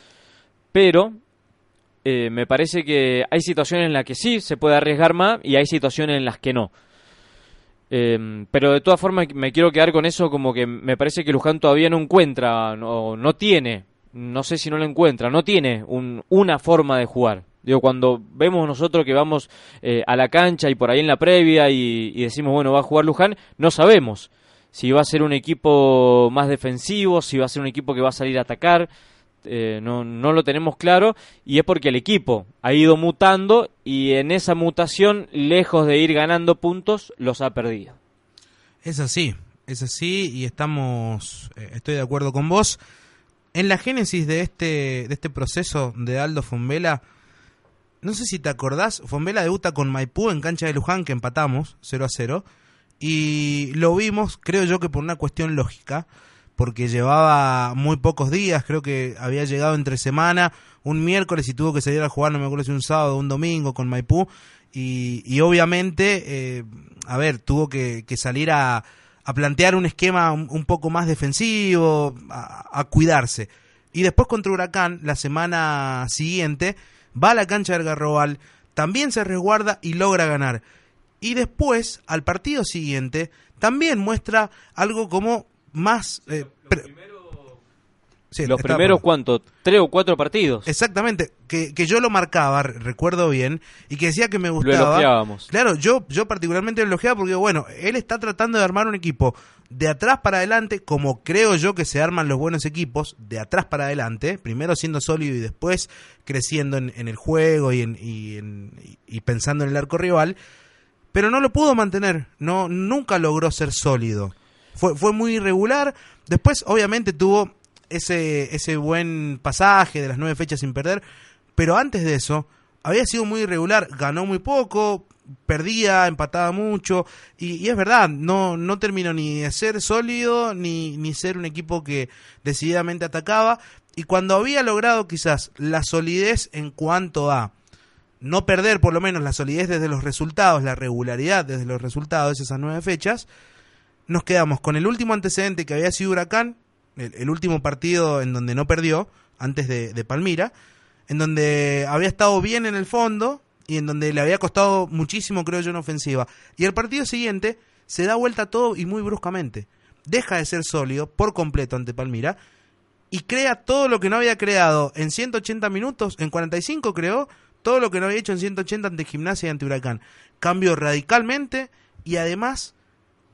S4: pero eh, me parece que hay situaciones en las que sí se puede arriesgar más y hay situaciones en las que no. Eh, pero de todas formas me quiero quedar con eso como que me parece que Luján todavía no encuentra, no, no tiene, no sé si no lo encuentra, no tiene un, una forma de jugar. Digo, cuando vemos nosotros que vamos eh, a la cancha y por ahí en la previa y, decimos, bueno, va a jugar Luján, no sabemos si va a ser un equipo más defensivo, si va a ser un equipo que va a salir a atacar, eh, no, no lo tenemos claro y es porque el equipo ha ido mutando y en esa mutación, lejos de ir ganando puntos, los ha perdido.
S3: Es así, es así y estamos, eh, estoy de acuerdo con vos. En la génesis de este, de este proceso de Aldo Fombela, no sé si te acordás, Fombela debuta con Maipú en cancha de Luján, que empatamos 0 a 0, y lo vimos, creo yo que por una cuestión lógica, porque llevaba muy pocos días, creo que había llegado entre semana, un miércoles y tuvo que salir a jugar, no me acuerdo si un sábado o un domingo con Maipú, y, y obviamente, eh, a ver, tuvo que, salir a, plantear un esquema un, poco más defensivo, a, cuidarse. Y después contra Huracán, la semana siguiente, va a la cancha del Garrobal, también se resguarda y logra ganar. Y después, al partido siguiente, también muestra algo como más... Eh,
S4: Sí, los primeros, ¿cuánto? ¿Tres o cuatro partidos?
S3: Exactamente, que, que yo lo marcaba, recuerdo bien, y que decía que me gustaba.
S4: Lo elogiábamos.
S3: Claro, yo, yo particularmente lo elogiaba porque, bueno, él está tratando de armar un equipo de atrás para adelante, como creo yo que se arman los buenos equipos, de atrás para adelante, primero siendo sólido y después creciendo en, en el juego y, en, y, y pensando en el arco rival, pero no lo pudo mantener, no nunca logró ser sólido. Fue, fue muy irregular. Después, obviamente, tuvo ese, ese buen pasaje de las nueve fechas sin perder, pero antes de eso había sido muy irregular, ganó muy poco, perdía, empataba mucho, y, y, es verdad, no, no terminó ni de ser sólido, ni, ni ser un equipo que decididamente atacaba, y cuando había logrado quizás la solidez en cuanto a no perder por lo menos la solidez desde los resultados, la regularidad desde los resultados esas nueve fechas, nos quedamos con el último antecedente que había sido Huracán, el, último partido en donde no perdió, antes de, Palmira, en donde había estado bien en el fondo y en donde le había costado muchísimo, creo yo, en ofensiva. Y el partido siguiente se da vuelta todo y muy bruscamente. Deja de ser sólido por completo ante Palmira y crea todo lo que no había creado en 180 minutos, en 45 creó, todo lo que no había hecho en 180 ante Gimnasia y ante Huracán. Cambió radicalmente y además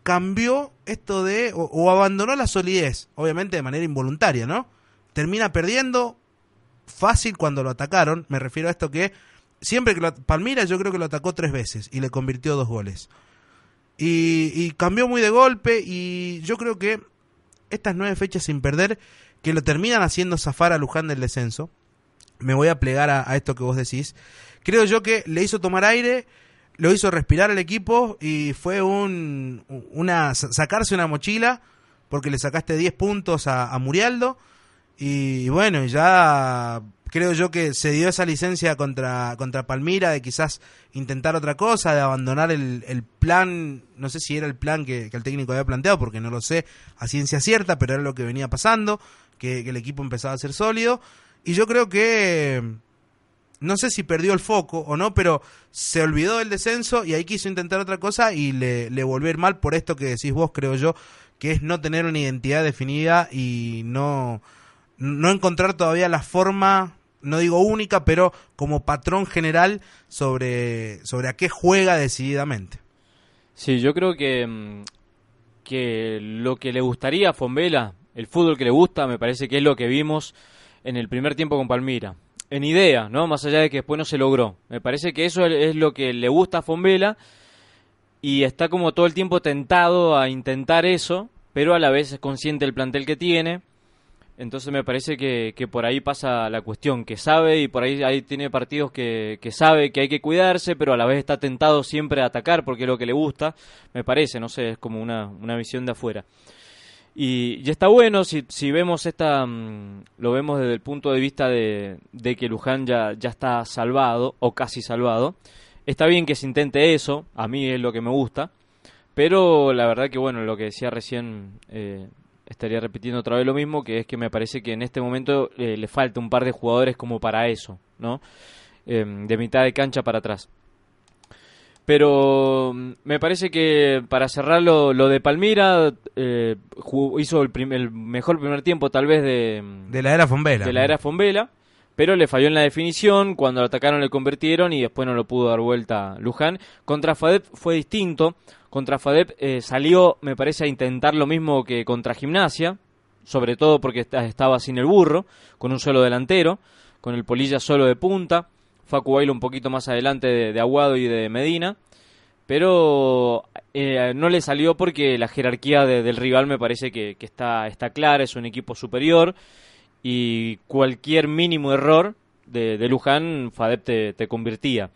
S3: cambió esto de, o, o, abandonó la solidez, obviamente de manera involuntaria, ¿no? Termina perdiendo fácil cuando lo atacaron, me refiero a esto que siempre que lo, Palmira yo creo que lo atacó tres veces y le convirtió dos goles. Y, cambió muy de golpe y yo creo que estas nueve fechas sin perder, que lo terminan haciendo zafar a Luján del descenso, me voy a plegar a, a esto que vos decís, creo yo que le hizo tomar aire, lo hizo respirar al equipo y fue un una sacarse una mochila porque le sacaste 10 puntos a, a Murialdo y, y, bueno, ya creo yo que se dio esa licencia contra, contra Palmira de quizás intentar otra cosa, de abandonar el, el plan, no sé si era el plan que, el técnico había planteado porque no lo sé a ciencia cierta, pero era lo que venía pasando, que, que el equipo empezaba a ser sólido. Y yo creo que no sé si perdió el foco o no, pero se olvidó del descenso y ahí quiso intentar otra cosa y le, le volvió a ir mal por esto que decís vos, creo yo, que es no tener una identidad definida y no, no encontrar todavía la forma, no digo única, pero como patrón general sobre, sobre a qué juega decididamente.
S4: Sí, yo creo que, que lo que le gustaría a Fombela, el fútbol que le gusta, me parece que es lo que vimos en el primer tiempo con Palmira en idea, ¿no? Más allá de que después no se logró. Me parece que eso es lo que le gusta a Fombela y está como todo el tiempo tentado a intentar eso, pero a la vez es consciente del plantel que tiene. Entonces me parece que, que por ahí pasa la cuestión, que sabe y por ahí, ahí tiene partidos que, que sabe que hay que cuidarse, pero a la vez está tentado siempre a atacar porque es lo que le gusta, me parece, no sé, es como una, una visión de afuera. Y, y, está bueno si, si vemos esta, um, lo vemos desde el punto de vista de, de que Luján ya, ya está salvado o casi salvado. Está bien que se intente eso, a mí es lo que me gusta, pero la verdad que bueno, lo que decía recién, eh, estaría repitiendo otra vez lo mismo, que es que me parece que en este momento eh, le falta un par de jugadores como para eso, ¿no? Eh, de mitad de cancha para atrás. Pero mm, me parece que para cerrar lo, lo de Palmira, eh, jugó- hizo el, prim- el mejor primer tiempo tal vez de,
S3: De la era Fombela.
S4: de la era Fombela, pero le falló en la definición, cuando lo atacaron le convirtieron y después no lo pudo dar vuelta Luján. Contra Fadep fue distinto, contra Fadep eh, salió, me parece, a intentar lo mismo que contra Gimnasia, sobre todo porque esta- estaba sin el burro, con un solo delantero, con el Polilla solo de punta, Facu Bailo un poquito más adelante de, Aguado y de Medina, pero eh, no le salió porque la jerarquía de- del rival me parece que, está, está clara, es un equipo superior y cualquier mínimo error de, Luján, Fadep te, te convertía.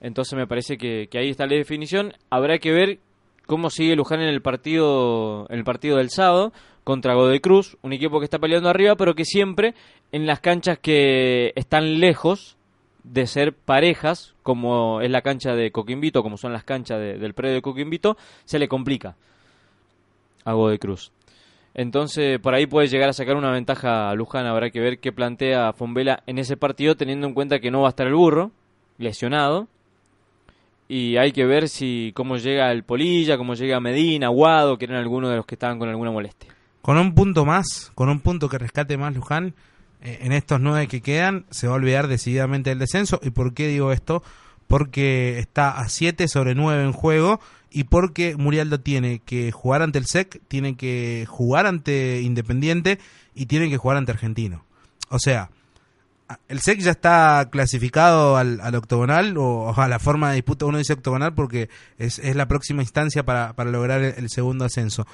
S4: Entonces me parece que, que ahí está la definición. Habrá que ver cómo sigue Luján en el partido, en el partido del sábado contra Godoy Cruz, un equipo que está peleando arriba, pero que siempre en las canchas que están lejos de ser parejas, como es la cancha de Coquimbito, como son las canchas de- del predio de Coquimbito, se le complica a Godoy Cruz. Entonces, por ahí puede llegar a sacar una ventaja a Luján. Habrá que ver qué plantea Fombela en ese partido, teniendo en cuenta que no va a estar el burro, lesionado. Y hay que ver si cómo llega el Polilla, cómo llega Medina, Guado, que eran algunos de los que estaban con alguna molestia.
S3: Con un punto más, con un punto que rescate más Luján, eh, en estos nueve que quedan, se va a olvidar decididamente del descenso. ¿Y por qué digo esto? Porque está a 7 sobre 9 en juego y porque Murialdo tiene que jugar ante el SEC, tiene que jugar ante Independiente y tiene que jugar ante Argentino. O sea, el SEC ya está clasificado al, al octogonal o, o a la forma de disputa, uno dice octogonal porque es, es la próxima instancia para, para lograr el- el segundo ascenso.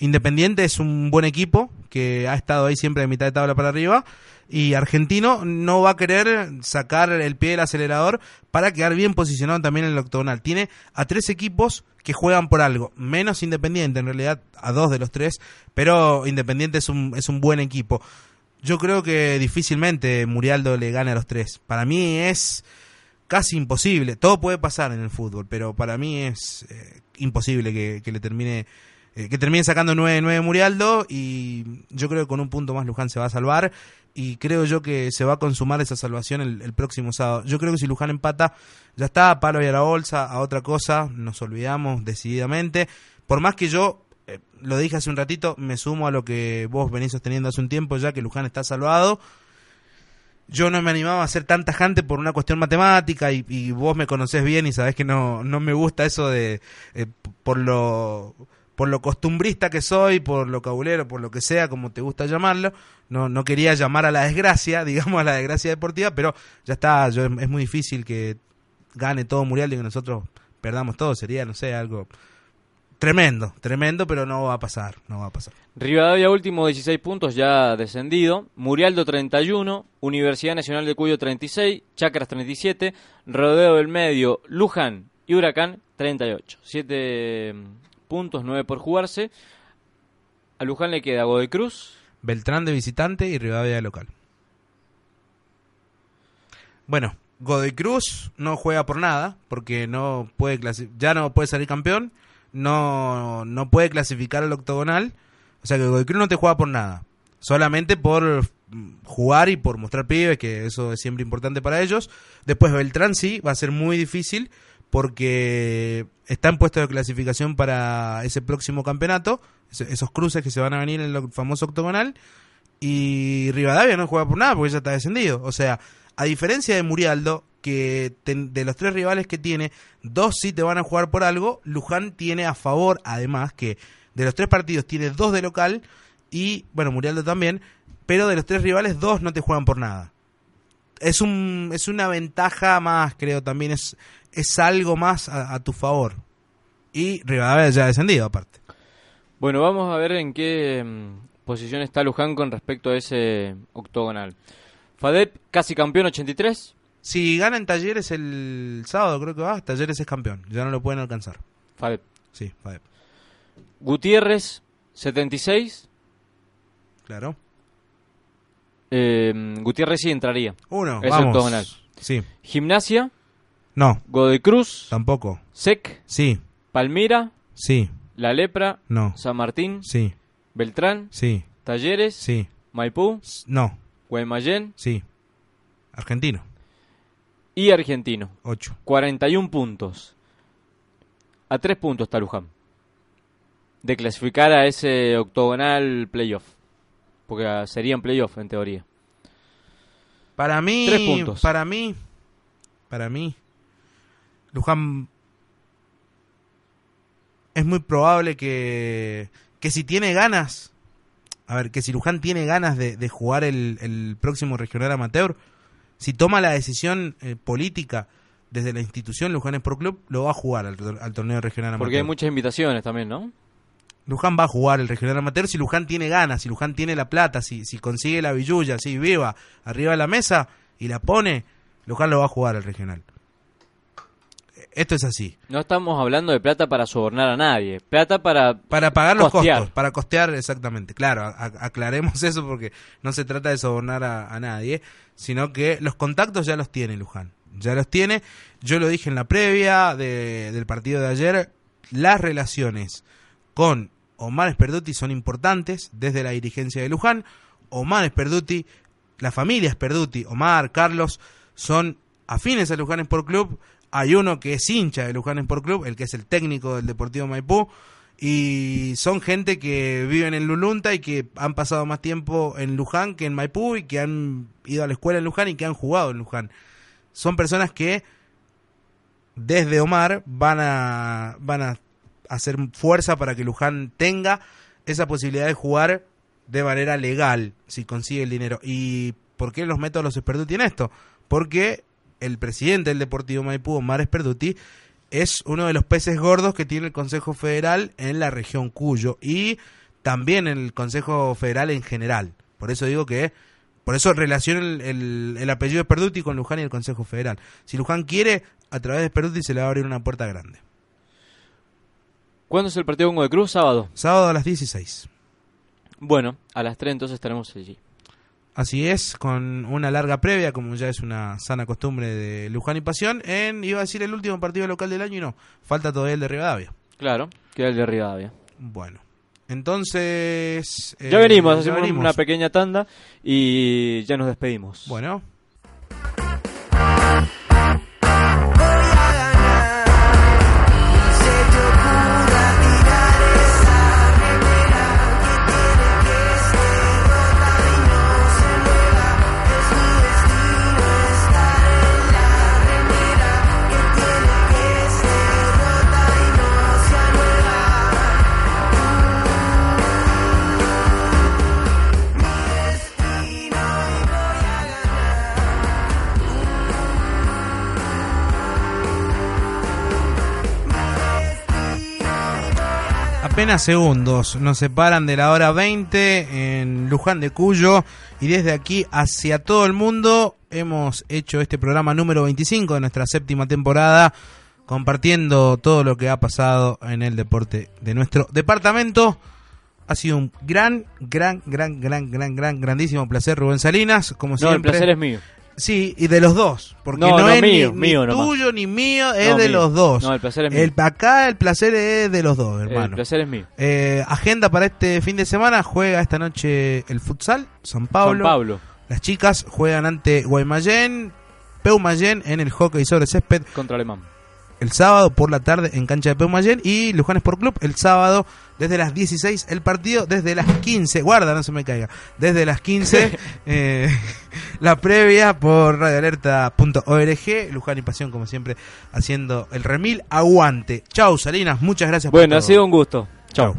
S3: Independiente es un buen equipo que ha estado ahí siempre de mitad de tabla para arriba y Argentino no va a querer sacar el pie del acelerador para quedar bien posicionado también en el octogonal. Tiene a tres equipos que juegan por algo, menos Independiente en realidad a dos de los tres, pero Independiente es un, es un buen equipo. Yo creo que difícilmente Murialdo le gane a los tres. Para mí es casi imposible. Todo puede pasar en el fútbol, pero para mí es eh, imposible que, le termine eh, que termine sacando 9-9 Murialdo y yo creo que con un punto más Luján se va a salvar y creo yo que se va a consumar esa salvación el, el próximo sábado. Yo creo que si Luján empata, ya está, palo y a la bolsa, a otra cosa, nos olvidamos decididamente. Por más que yo, eh, lo dije hace un ratito, me sumo a lo que vos venís sosteniendo hace un tiempo ya que Luján está salvado. Yo no me animaba a ser tan tajante por una cuestión matemática y, y vos me conocés bien y sabés que no, no me gusta eso de eh, por lo por lo costumbrista que soy, por lo cabulero, por lo que sea, como te gusta llamarlo. No, no quería llamar a la desgracia, digamos a la desgracia deportiva, pero ya está, yo, es muy difícil que gane todo Muriel y que nosotros perdamos todo. Sería, no sé, algo tremendo, tremendo, pero no va a pasar, no va a pasar.
S4: Rivadavia último 16 puntos ya descendido, Murialdo 31, Universidad Nacional de Cuyo 36, Chacras 37, Rodeo del Medio, Luján y Huracán 38. 7 puntos, 9 por jugarse. A Luján le queda Godoy Cruz,
S3: Beltrán de visitante y Rivadavia de local. Bueno, Godoy Cruz no juega por nada, porque no puede ya no puede salir campeón, no, no puede clasificar al octogonal, o sea que Godoy Cruz no te juega por nada, solamente por jugar y por mostrar pibes, que eso es siempre importante para ellos. Después Beltrán sí, va a ser muy difícil, porque está en puesto de clasificación para ese próximo campeonato, es- esos cruces que se van a venir en el famoso octogonal, y Rivadavia no juega por nada porque ya está descendido. O sea, a diferencia de Murialdo, que ten- de los tres rivales que tiene, dos sí te van a jugar por algo, Luján tiene a favor, además, que de los tres partidos tiene dos de local y, bueno, Murialdo también, pero de los tres rivales, dos no te juegan por nada. Es, un, es una ventaja más, creo, también es, es algo más a, a tu favor. Y Rivadavia ya ha descendido, aparte.
S4: Bueno, vamos a ver en qué mm, posición está Luján con respecto a ese octogonal. Fadep, casi campeón 83.
S3: Si gana en Talleres el sábado, creo que va, Talleres es campeón. Ya no lo pueden alcanzar.
S4: Fadep.
S3: Sí, Fadep.
S4: Gutiérrez, 76.
S3: Claro.
S4: Eh, Gutiérrez sí entraría.
S3: Uno,
S4: Es
S3: vamos.
S4: octogonal.
S3: Sí.
S4: Gimnasia,
S3: No.
S4: Godoy Cruz,
S3: Tampoco.
S4: Sec,
S3: Sí.
S4: Palmira,
S3: Sí.
S4: La Lepra,
S3: No.
S4: San Martín,
S3: Sí.
S4: Beltrán,
S3: Sí.
S4: Talleres,
S3: Sí.
S4: Maipú,
S3: No.
S4: Guaymallén
S3: Sí. Argentino.
S4: y Argentino.
S3: 8.
S4: 41 puntos. A 3 puntos está Luján. De clasificar a ese octogonal playoff. Porque serían playoff en teoría.
S3: Para mí,
S4: Tres puntos.
S3: para mí, para mí, Luján es muy probable que, que si tiene ganas, a ver, que si Luján tiene ganas de, de jugar el, el próximo regional amateur, si toma la decisión eh, política desde la institución Luján Sport Club, lo va a jugar al, al torneo regional amateur.
S4: Porque hay muchas invitaciones también, ¿no?
S3: Luján va a jugar el regional amateur si Luján tiene ganas, si Luján tiene la plata, si, si consigue la billulla, si viva arriba de la mesa y la pone, Luján lo va a jugar el regional. Esto es así.
S4: No estamos hablando de plata para sobornar a nadie. Plata para...
S3: Para pagar los
S4: Costear.
S3: costos, para costear exactamente. Claro, aclaremos eso porque no se trata de sobornar a, a nadie, sino que los contactos ya los tiene Luján. Ya los tiene. Yo lo dije en la previa de- del partido de ayer. Las relaciones con Omar Sperduti son importantes desde la dirigencia de Luján. Omar Sperduti, la familia Sperduti, Omar, Carlos, son afines a Luján Sport Club. Hay uno que es hincha de Luján Sport Club, el que es el técnico del Deportivo Maipú. Y son gente que viven en Lulunta y que han pasado más tiempo en Luján que en Maipú y que han ido a la escuela en Luján y que han jugado en Luján. Son personas que desde Omar van a, van a hacer fuerza para que Luján tenga esa posibilidad de jugar de manera legal si consigue el dinero. ¿Y por qué los métodos Esperduti en esto? Porque el presidente del Deportivo Maipú, Omar Esperduti, es uno de los peces gordos que tiene el Consejo Federal en la región Cuyo y también en el Consejo Federal en general. Por eso digo que, por eso relaciono el, el- el apellido de Esperduti con Luján y el Consejo Federal. Si Luján quiere, a través de Esperduti se le va a abrir una puerta grande.
S4: ¿Cuándo es el partido con Godoy Cruz? Sábado.
S3: Sábado a las 16.
S4: Bueno, a las 3 entonces estaremos allí.
S3: Así es, con una larga previa, como ya es una sana costumbre de Luján y Pasión, en, iba a decir, el último partido local del año y no, falta todavía el de Rivadavia.
S4: Claro, queda el de Rivadavia.
S3: Bueno, entonces... eh,
S4: Ya venimos,
S3: ya
S4: hacemos
S3: venimos.
S4: una pequeña tanda y ya nos despedimos.
S3: Bueno. Apenas segundos nos separan de la hora 20 en Luján de Cuyo y desde aquí hacia todo el mundo hemos hecho este programa número 25 de nuestra séptima temporada compartiendo todo lo que ha pasado en el deporte de nuestro departamento. Ha sido un gran, gran, gran, gran, gran, gran, grandísimo placer, Rubén Salinas, como
S4: No, el
S3: siempre.
S4: placer es mío.
S3: Sí, y de los dos, porque
S4: No,
S3: no,
S4: no,
S3: es ni-
S4: mío,
S3: ni,
S4: mío
S3: tuyo ni mío, es
S4: No,
S3: de
S4: mío.
S3: los dos.
S4: No, el placer es mío.
S3: El- acá el placer es de los dos, hermano.
S4: El placer es mío.
S3: Eh, agenda para este fin de semana, juega esta noche el futsal, San Pablo.
S4: San Pablo.
S3: Las chicas juegan ante Guaymallén, Peumayén en el hockey sobre césped
S4: Contra Alemán.
S3: El sábado por la tarde en cancha de Peumayén y Luján Sport Club el sábado desde las 16 el partido desde las 15 guarda no se me caiga desde las 15 eh, la previa por radioalerta.org Luján y Pasión como siempre haciendo el remil aguante chau Salinas muchas gracias por
S4: Bueno, ha
S3: todo.
S4: sido un gusto.
S3: Chau.